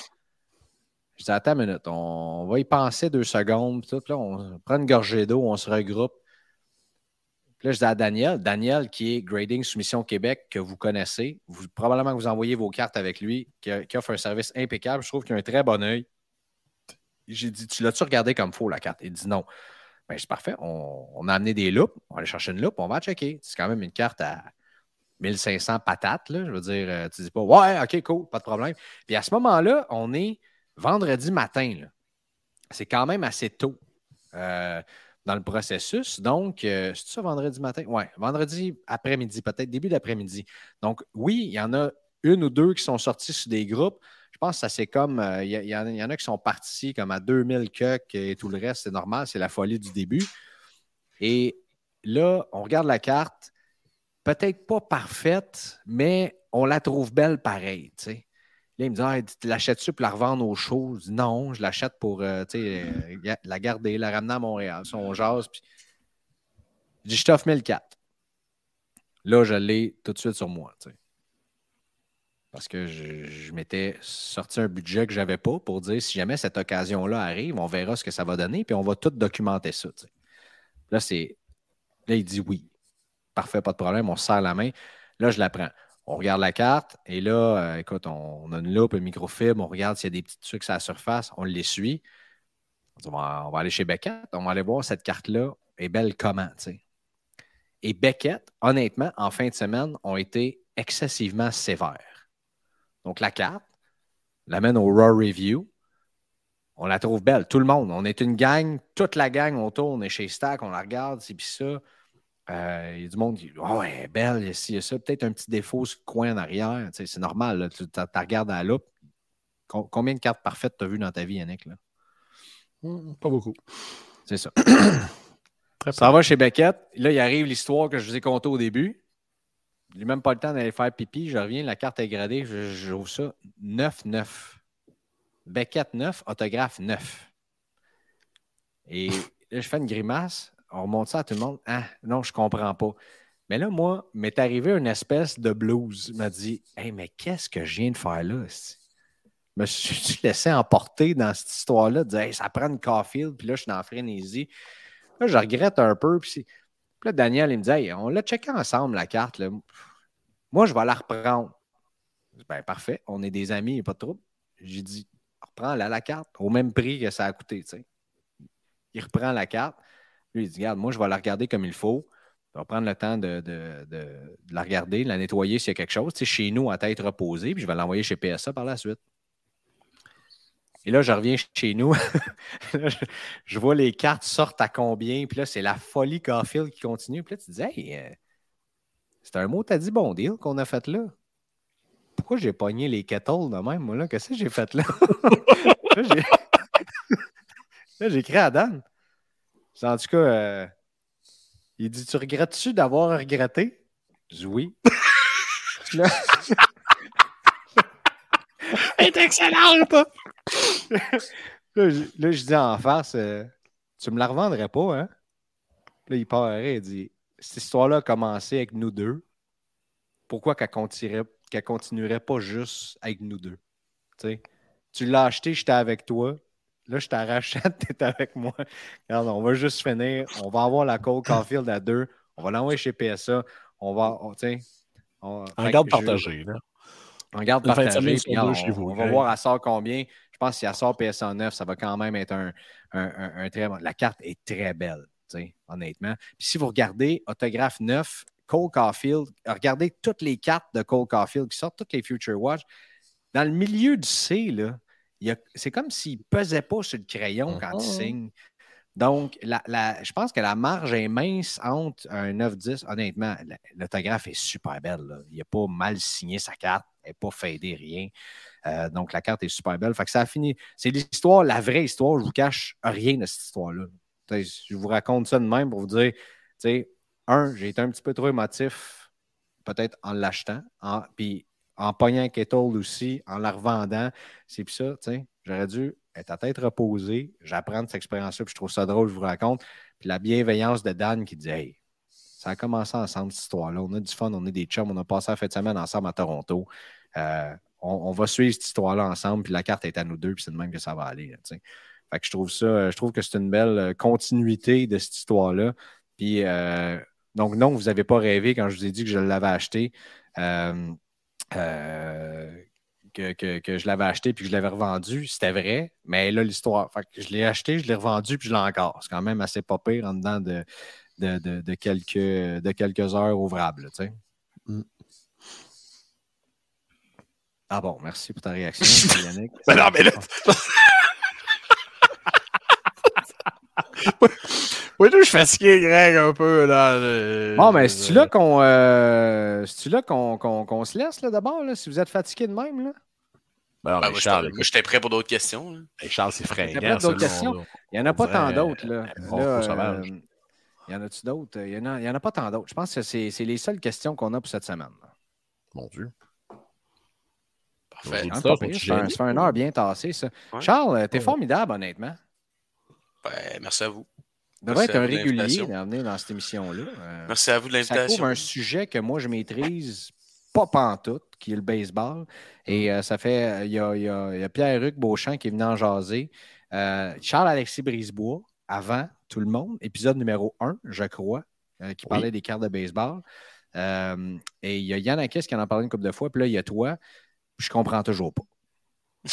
Je dis, attends une minute, on va y penser deux secondes. tout. Là, on prend une gorgée d'eau, on se regroupe. Là, je dis à Daniel, Daniel qui est Grading Soumission Québec, que vous connaissez, vous, probablement que vous envoyez vos cartes avec lui, qui, offre un service impeccable. Je trouve qu'il a un très bon œil. J'ai dit, tu l'as-tu regardé comme faux, la carte? Il dit non. Ben, c'est parfait. On, a amené des loupes. On va aller chercher une loupe. On va checker. C'est quand même une carte à 1500 patates. Je veux dire, euh, tu dis pas, ouais, OK, cool, pas de problème. Puis à ce moment-là, on est vendredi matin. C'est quand même assez tôt euh, dans le processus. Donc, euh, c'est ça vendredi matin? Oui, vendredi après-midi, peut-être début d'après-midi. Donc, oui, il y en a une ou deux qui sont sortis sur des groupes. Je pense que ça c'est comme, euh, il y, en a- qui sont partis comme à 2000 cucks et tout le reste, c'est normal, c'est la folie du début. Et là, on regarde la carte, peut-être pas parfaite, mais on la trouve belle pareil, tu sais. Là, il me dit, ah, tu l'achètes-tu pour la revendre au show? Je dis, non, je l'achète pour euh, euh, la garder, la ramener à Montréal. Si on jase, puis... Je dis, je t'offre 1004. Là, je l'ai tout de suite sur moi. Parce que je, m'étais sorti un budget que je n'avais pas pour dire si jamais cette occasion-là arrive, on verra ce que ça va donner, puis on va tout documenter ça. Là, c'est. Là, il dit oui. Parfait, pas de problème, on se serre la main. Là, je la prends. On regarde la carte et là, euh, écoute, on, a une loupe, un microfibre, on regarde s'il y a des petits trucs à la surface, on l'essuie. On dit, on va, aller chez Beckett, on va aller voir cette carte-là est belle comment. Et Beckett, honnêtement, en fin de semaine, ont été excessivement sévères. Donc, la carte, l'amène au Raw Review. On la trouve belle, tout le monde. On est une gang, toute la gang, on tourne, on est chez Stack, on la regarde, c'est puis ça. Euh, il y a du monde qui dit Oh, elle est belle, il y a ci, il y a ça. Peut-être un petit défaut sur le coin en arrière. C'est normal. là. Tu tu regardes à la loupe. Com- Combien de cartes parfaites tu as vues dans ta vie, Yannick? Là? Hmm, Pas beaucoup. C'est ça. Très Ça va chez Beckett. Là, il arrive l'histoire que je vous ai contée au début. J'ai même pas le temps d'aller faire pipi. Je reviens, la carte est gradée. Je- J'ouvre ça. 9-9. Beckett 9, autographe 9. Et là, je fais une grimace. On remonte ça à tout le monde. Ah, non, je comprends pas. Mais là, moi, m'est arrivé une espèce de blues. Il m'a dit Hey, mais qu'est-ce que je viens de faire là? Je me suis laissé emporter dans cette histoire-là, dire ça prend une Caulfield, puis là, je suis dans frénésie. Là, je regrette un peu. Puis, là, Daniel, il me dit Hey, on l'a checké ensemble, la carte. là. Moi, je vais la reprendre. Ben, parfait, on est des amis, il n'y a pas de trouble. J'ai dit Reprends-la, la carte, au même prix que ça a coûté. Il reprend la carte. Lui, il dit Regarde, moi, je vais la regarder comme il faut. Je vais prendre le temps de, la regarder, de la nettoyer s'il y a quelque chose. Tu chez nous, à tête reposée, puis je vais l'envoyer chez PSA par la suite. Et là, je reviens chez nous. Je, vois les cartes sortent à combien. Puis là, c'est la folie Caulfield qui continue. Puis là, tu te dis, hey, euh, c'est un mot, t'as dit bon deal qu'on a fait là. Pourquoi j'ai pogné les kettles de même, moi, là? Qu'est-ce que j'ai fait là? là, j'ai... là, j'ai écrit à Dan. En tout cas, euh, il dit Tu regrettes-tu d'avoir regretté? Je dis oui. Là- Elle est excellente! Là, je, là, je dis en face, euh, tu me la revendrais pas, hein? Là, il part il dit Cette histoire-là a commencé avec nous deux. Pourquoi qu'elle continuerait, continuerait pas juste avec nous deux? Tu l'as acheté, j'étais avec toi. Là, je t'arrachète, t'es avec moi. Regarde, on va juste finir. On va avoir la Cole Caulfield à deux. On va l'envoyer chez PSA. On va, on, on- En garde partagée. Là. en garde partagée, on, chez vous, on va ok. voir elle sort combien. Je pense que si elle sort PSA 9, ça va quand même être un, un- un- un très bon. La carte est très belle, honnêtement. Puis si vous regardez autographe 9, Cole Caulfield, regardez toutes les cartes de Cole Caulfield qui sortent, toutes les Future Watch. Dans le milieu du C, là, c'est comme s'il ne pesait pas sur le crayon quand il Mhm. signe. Donc, la- la- je pense que la marge est mince entre un 9-10. Honnêtement, la- l'autographe est super belle. là. Il n'a pas mal signé sa carte. Elle n'est pas fadée, rien. Euh, donc, la carte est super belle. Fait que ça a fini. C'est l'histoire, la vraie histoire. Je vous cache rien de cette histoire-là. Je vous raconte ça de même pour vous dire, tu sais, un, j'ai été un petit peu trop émotif, peut-être en l'achetant, puis en pognant kettle aussi, en la revendant. C'est puis ça, tu sais, j'aurais dû être à tête reposée, j'apprends de cette expérience-là, puis je trouve ça drôle, je vous raconte. Puis la bienveillance de Dan qui dit, hey, ça a commencé ensemble, cette histoire-là. On a du fun, on est des chums, on a passé la fin de semaine ensemble à Toronto. Euh, on, va suivre cette histoire-là ensemble, puis la carte est à nous deux, puis c'est de même que ça va aller. là. Fait que je trouve ça, je trouve que c'est une belle euh, continuité de cette histoire-là. Puis, euh, donc, non, vous n'avez pas rêvé quand je vous ai dit que je l'avais acheté. Euh, que, que- que je l'avais acheté puis que je l'avais revendu, c'était vrai, mais là, l'histoire. Fait que je l'ai acheté, je l'ai revendu puis je l'ai encore. C'est quand même assez pas pire en dedans de, de, de- de quelques, de quelques heures ouvrables. là, tu sais. Mm. Ah bon, merci pour ta réaction, Yannick. Mais non, mais là. oui, là, je suis fatigué, Greg, un peu. Là. Je- Bon, mais c'est-tu là qu'on euh, là qu'on qu'on- qu'on se laisse là, d'abord, là, si vous êtes fatigué de même? Là? Ben non, Ben, moi, Charles, moi, j'étais prêt pour d'autres questions. là. hey, Charles, c'est fringant. d'autres là, questions? on- Il n'y en a pas tant d'autres. Là. euh, Là, euh, il y en a-tu d'autres? Il y en a, il y en a pas tant d'autres. Je pense que c'est c'est les seules questions qu'on a pour cette semaine. là. Mon Dieu. Parfait. Hein, ça fait un- heure bien tassée, ça. Ouais. Charles, t'es Ouais. formidable, honnêtement. Ben, merci à vous. Merci être un régulier dans cette émission-là. Euh, Merci à vous de ça l'invitation. couvre un sujet que moi, je maîtrise pas pantoute, qui est le baseball. Et euh, ça fait, euh, il y a, il y a- il y a Pierre-Hugues Beauchamp qui est venu en jaser. Euh, Charles-Alexis Brisebois, avant tout le monde, épisode numéro 1, je crois, euh, qui Oui. parlait des cartes de baseball. Euh, et il y a Yann Akis qui en a parlé une couple de fois, puis là, il y a toi. Je comprends toujours pas.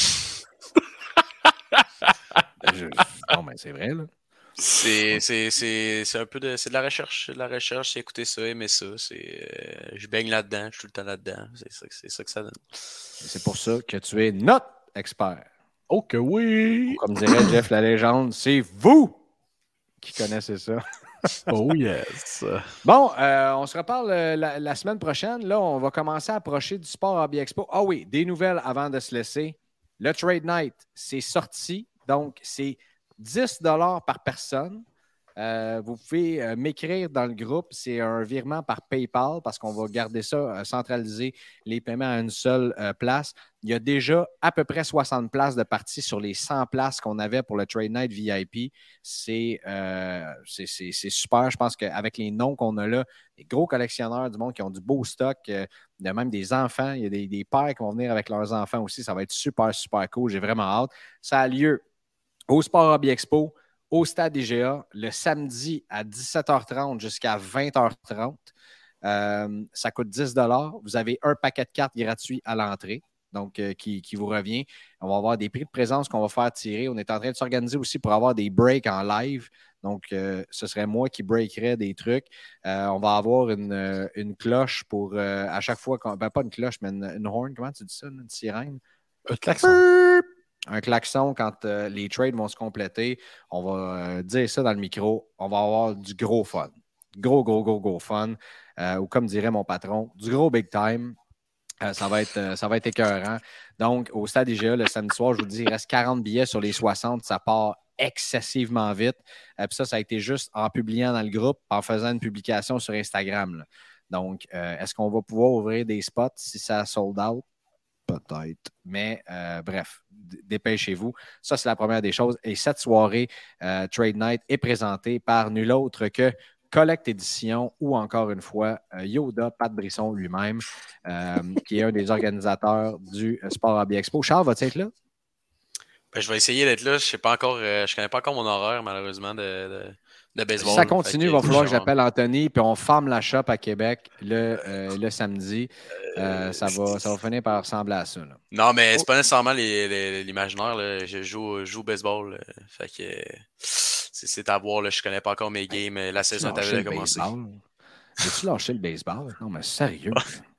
Je- Bon, ben, c'est vrai, là. C'est c'est- c'est- c'est un peu de, c'est de la recherche. C'est de la recherche, c'est écouter ça, aimer ça. C'est, euh, je baigne là-dedans, je suis tout le temps là-dedans. C'est ça, ça que ça donne. C'est pour ça que tu es notre expert. Oh que oui! Comme dirait Jeff la légende, c'est vous qui connaissez ça. oh yes. Bon, euh, on se reparle euh, la, la, semaine prochaine. Là, on va commencer à approcher du Sport Hobby Expo. Ah oui, des nouvelles avant de se laisser. Le Trade Night, c'est sorti. Donc, c'est 10 par personne. Euh, vous pouvez euh, m'écrire dans le groupe. C'est un virement par PayPal parce qu'on va garder ça, euh, centraliser les paiements à une seule place. Il y a déjà à peu près 60 places de partie sur les 100 places qu'on avait pour le Trade Night VIP. C'est super. Je pense qu'avec les noms qu'on a là, les gros collectionneurs du monde qui ont du beau stock, de même des enfants, il y a des, des pères qui vont venir avec leurs enfants aussi. Ça va être super, super cool. J'ai vraiment hâte. Ça a lieu au Sport Hobby Expo au Stade IGA le samedi à 17h30 jusqu'à 20h30. Euh, ça coûte 10 Vous avez un paquet de cartes gratuit à l'entrée, donc euh, qui, vous revient. On va avoir des prix de présence qu'on va faire tirer. On est en train de s'organiser aussi pour avoir des breaks en live. Donc, euh, ce serait moi qui breakerais des trucs. on va avoir une, cloche pour à chaque fois, ben, pas une cloche, mais une, horn, comment tu dis ça, une sirène? Un klaxon un klaxon quand euh, les trades vont se compléter. On va euh, dire ça dans le micro. On va avoir du gros fun. Gros, gros, gros, gros fun. Euh, ou comme dirait mon patron, du gros big time. ça, va être, ça va être écœurant. Donc, au stade IGA, le samedi soir, je vous dis, il reste 40 billets sur les 60. Ça part excessivement vite. puis ça, ça a été juste en publiant dans le groupe, en faisant une publication sur Instagram. Donc, est-ce qu'on va pouvoir ouvrir des spots si ça sold out? Peut-être. Mais euh, bref, dépêchez-vous. Ça, c'est la première des choses. Et cette soirée, euh, Trade Night, est présentée par nul autre que Collect Edition ou encore une fois euh, Yoda, Pat Brisson lui-même, qui est un des organisateurs du Sport Hobby Expo. Charles, va-t-il être là? Ben, je vais essayer d'être là. Je sais pas encore, je connais pas encore mon horaire, malheureusement, de, si ça continue, il va falloir que j'appelle Anthony, puis on ferme la shop à Québec le, euh, le samedi. Euh, ça, va, ça va finir par ressembler à ça. Non, mais c'est pas nécessairement l'imaginaire. Je joue, joue au baseball. Fait que c'est à voir. Là. Je connais pas encore mes games. La saison a commencé. As-tu lâché le baseball? Non, mais sérieux.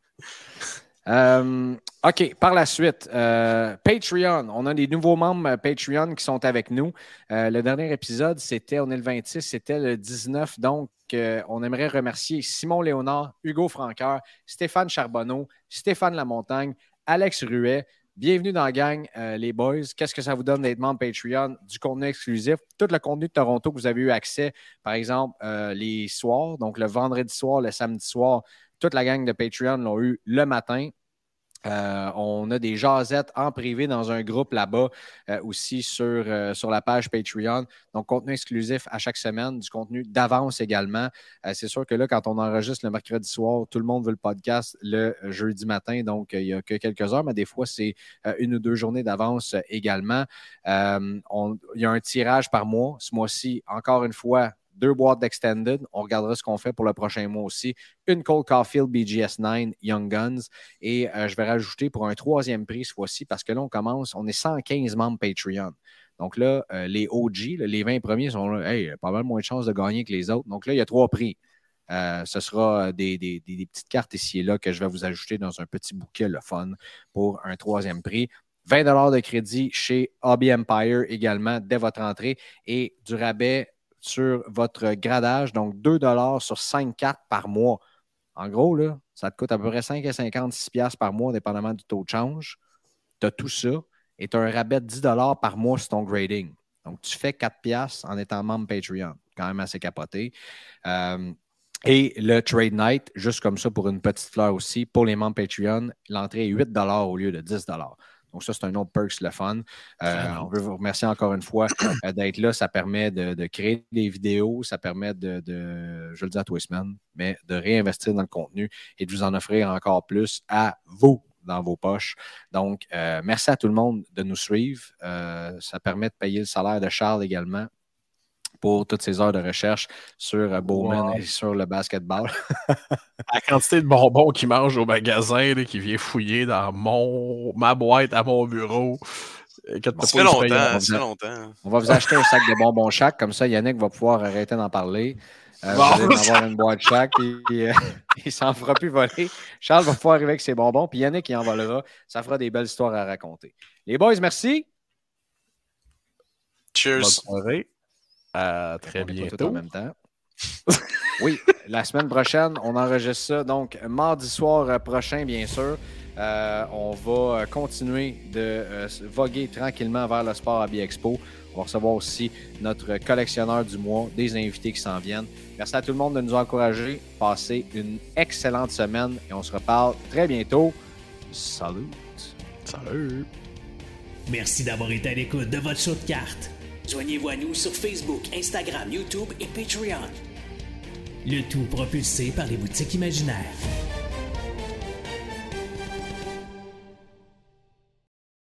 Euh, OK, par la suite, euh, Patreon. On a des nouveaux membres euh, Patreon qui sont avec nous. le dernier épisode, c'était, on est le 26, c'était le 19. Donc, on aimerait remercier Simon Léonard, Hugo Franqueur, Stéphane Charbonneau, Stéphane Lamontagne, Alex Ruet. Bienvenue dans la gang, les boys. Qu'est-ce que ça vous donne d'être membre Patreon? Du contenu exclusif, tout le contenu de Toronto que vous avez eu accès, par exemple, les soirs, donc le vendredi soir, le samedi soir, toute la gang de Patreon l'ont eu le matin. Euh, on a des jasettes en privé dans un groupe là-bas euh, aussi sur, euh, sur la page Patreon. Donc, contenu exclusif à chaque semaine, du contenu d'avance également. c'est sûr que là, quand on enregistre le mercredi soir, tout le monde veut le podcast le jeudi matin. Donc, il n'y a que quelques heures, mais des fois, c'est une ou deux journées d'avance également. il y a un tirage par mois. Ce mois-ci, encore une fois, deux boîtes d'Extended. On regardera ce qu'on fait pour le prochain mois aussi. Une Cold Caulfield BGS 9 Young Guns. Et euh, je vais rajouter pour un troisième prix cette fois-ci parce que là, on commence, on est 115 membres Patreon. Donc là, euh, les OG, les 20 premiers sont là, hey, pas mal moins de chances de gagner que les autres. Donc là, il y a trois prix. Euh, ce sera des, des, petites cartes ici et là que je vais vous ajouter dans un petit bouquet, le fun, pour un troisième prix. 20 de crédit chez Hobby Empire également dès votre entrée et du rabais sur votre gradage, donc 2 sur 5 cartes par mois. En gros, là, ça te coûte à peu près 5,56$ par mois, dépendamment du taux de change. Tu as tout ça et tu as un rabais de 10 par mois sur ton grading. Donc, tu fais 4$ en étant membre Patreon. Quand même assez capoté. Euh, et le Trade Night, juste comme ça pour une petite fleur aussi, pour les membres Patreon, l'entrée est 8 au lieu de 10 donc, ça, c'est un autre perks, le fun. Euh, on veut vous remercier encore une fois euh, d'être là. Ça permet de, créer des vidéos, ça permet de, je le dis à tous les semaines, mais de réinvestir dans le contenu et de vous en offrir encore plus à vous dans vos poches. Donc, euh, merci à tout le monde de nous suivre. ça permet de payer le salaire de Charles également pour toutes ces heures de recherche sur euh, Bowman et sur le basketball. La quantité de bonbons qu'il mange au magasin, qui vient fouiller dans mon, ma boîte à mon bureau. Ça fait longtemps, ça longtemps. On va vous acheter un sac de bonbons chaque, comme ça Yannick va pouvoir arrêter d'en parler. Euh, vous allez avoir une boîte chaque, et, euh, il s'en fera plus voler. Charles va pouvoir arriver avec ses bonbons, puis Yannick il en volera. Ça fera des belles histoires à raconter. Les boys, merci. Cheers. Bonne soirée. À très bientôt. en même temps. oui, la semaine prochaine, on enregistre ça. Donc, mardi soir prochain, bien sûr. Euh, on va continuer de euh, voguer tranquillement vers le sport à Expo. On va recevoir aussi notre collectionneur du mois, des invités qui s'en viennent. Merci à tout le monde de nous encourager. Passez une excellente semaine et on se reparle très bientôt. Salut! Salut! Merci d'avoir été à l'écoute de votre show de cartes. Joignez-vous à nous sur Facebook, Instagram, YouTube et Patreon. Le tout propulsé par les boutiques imaginaires.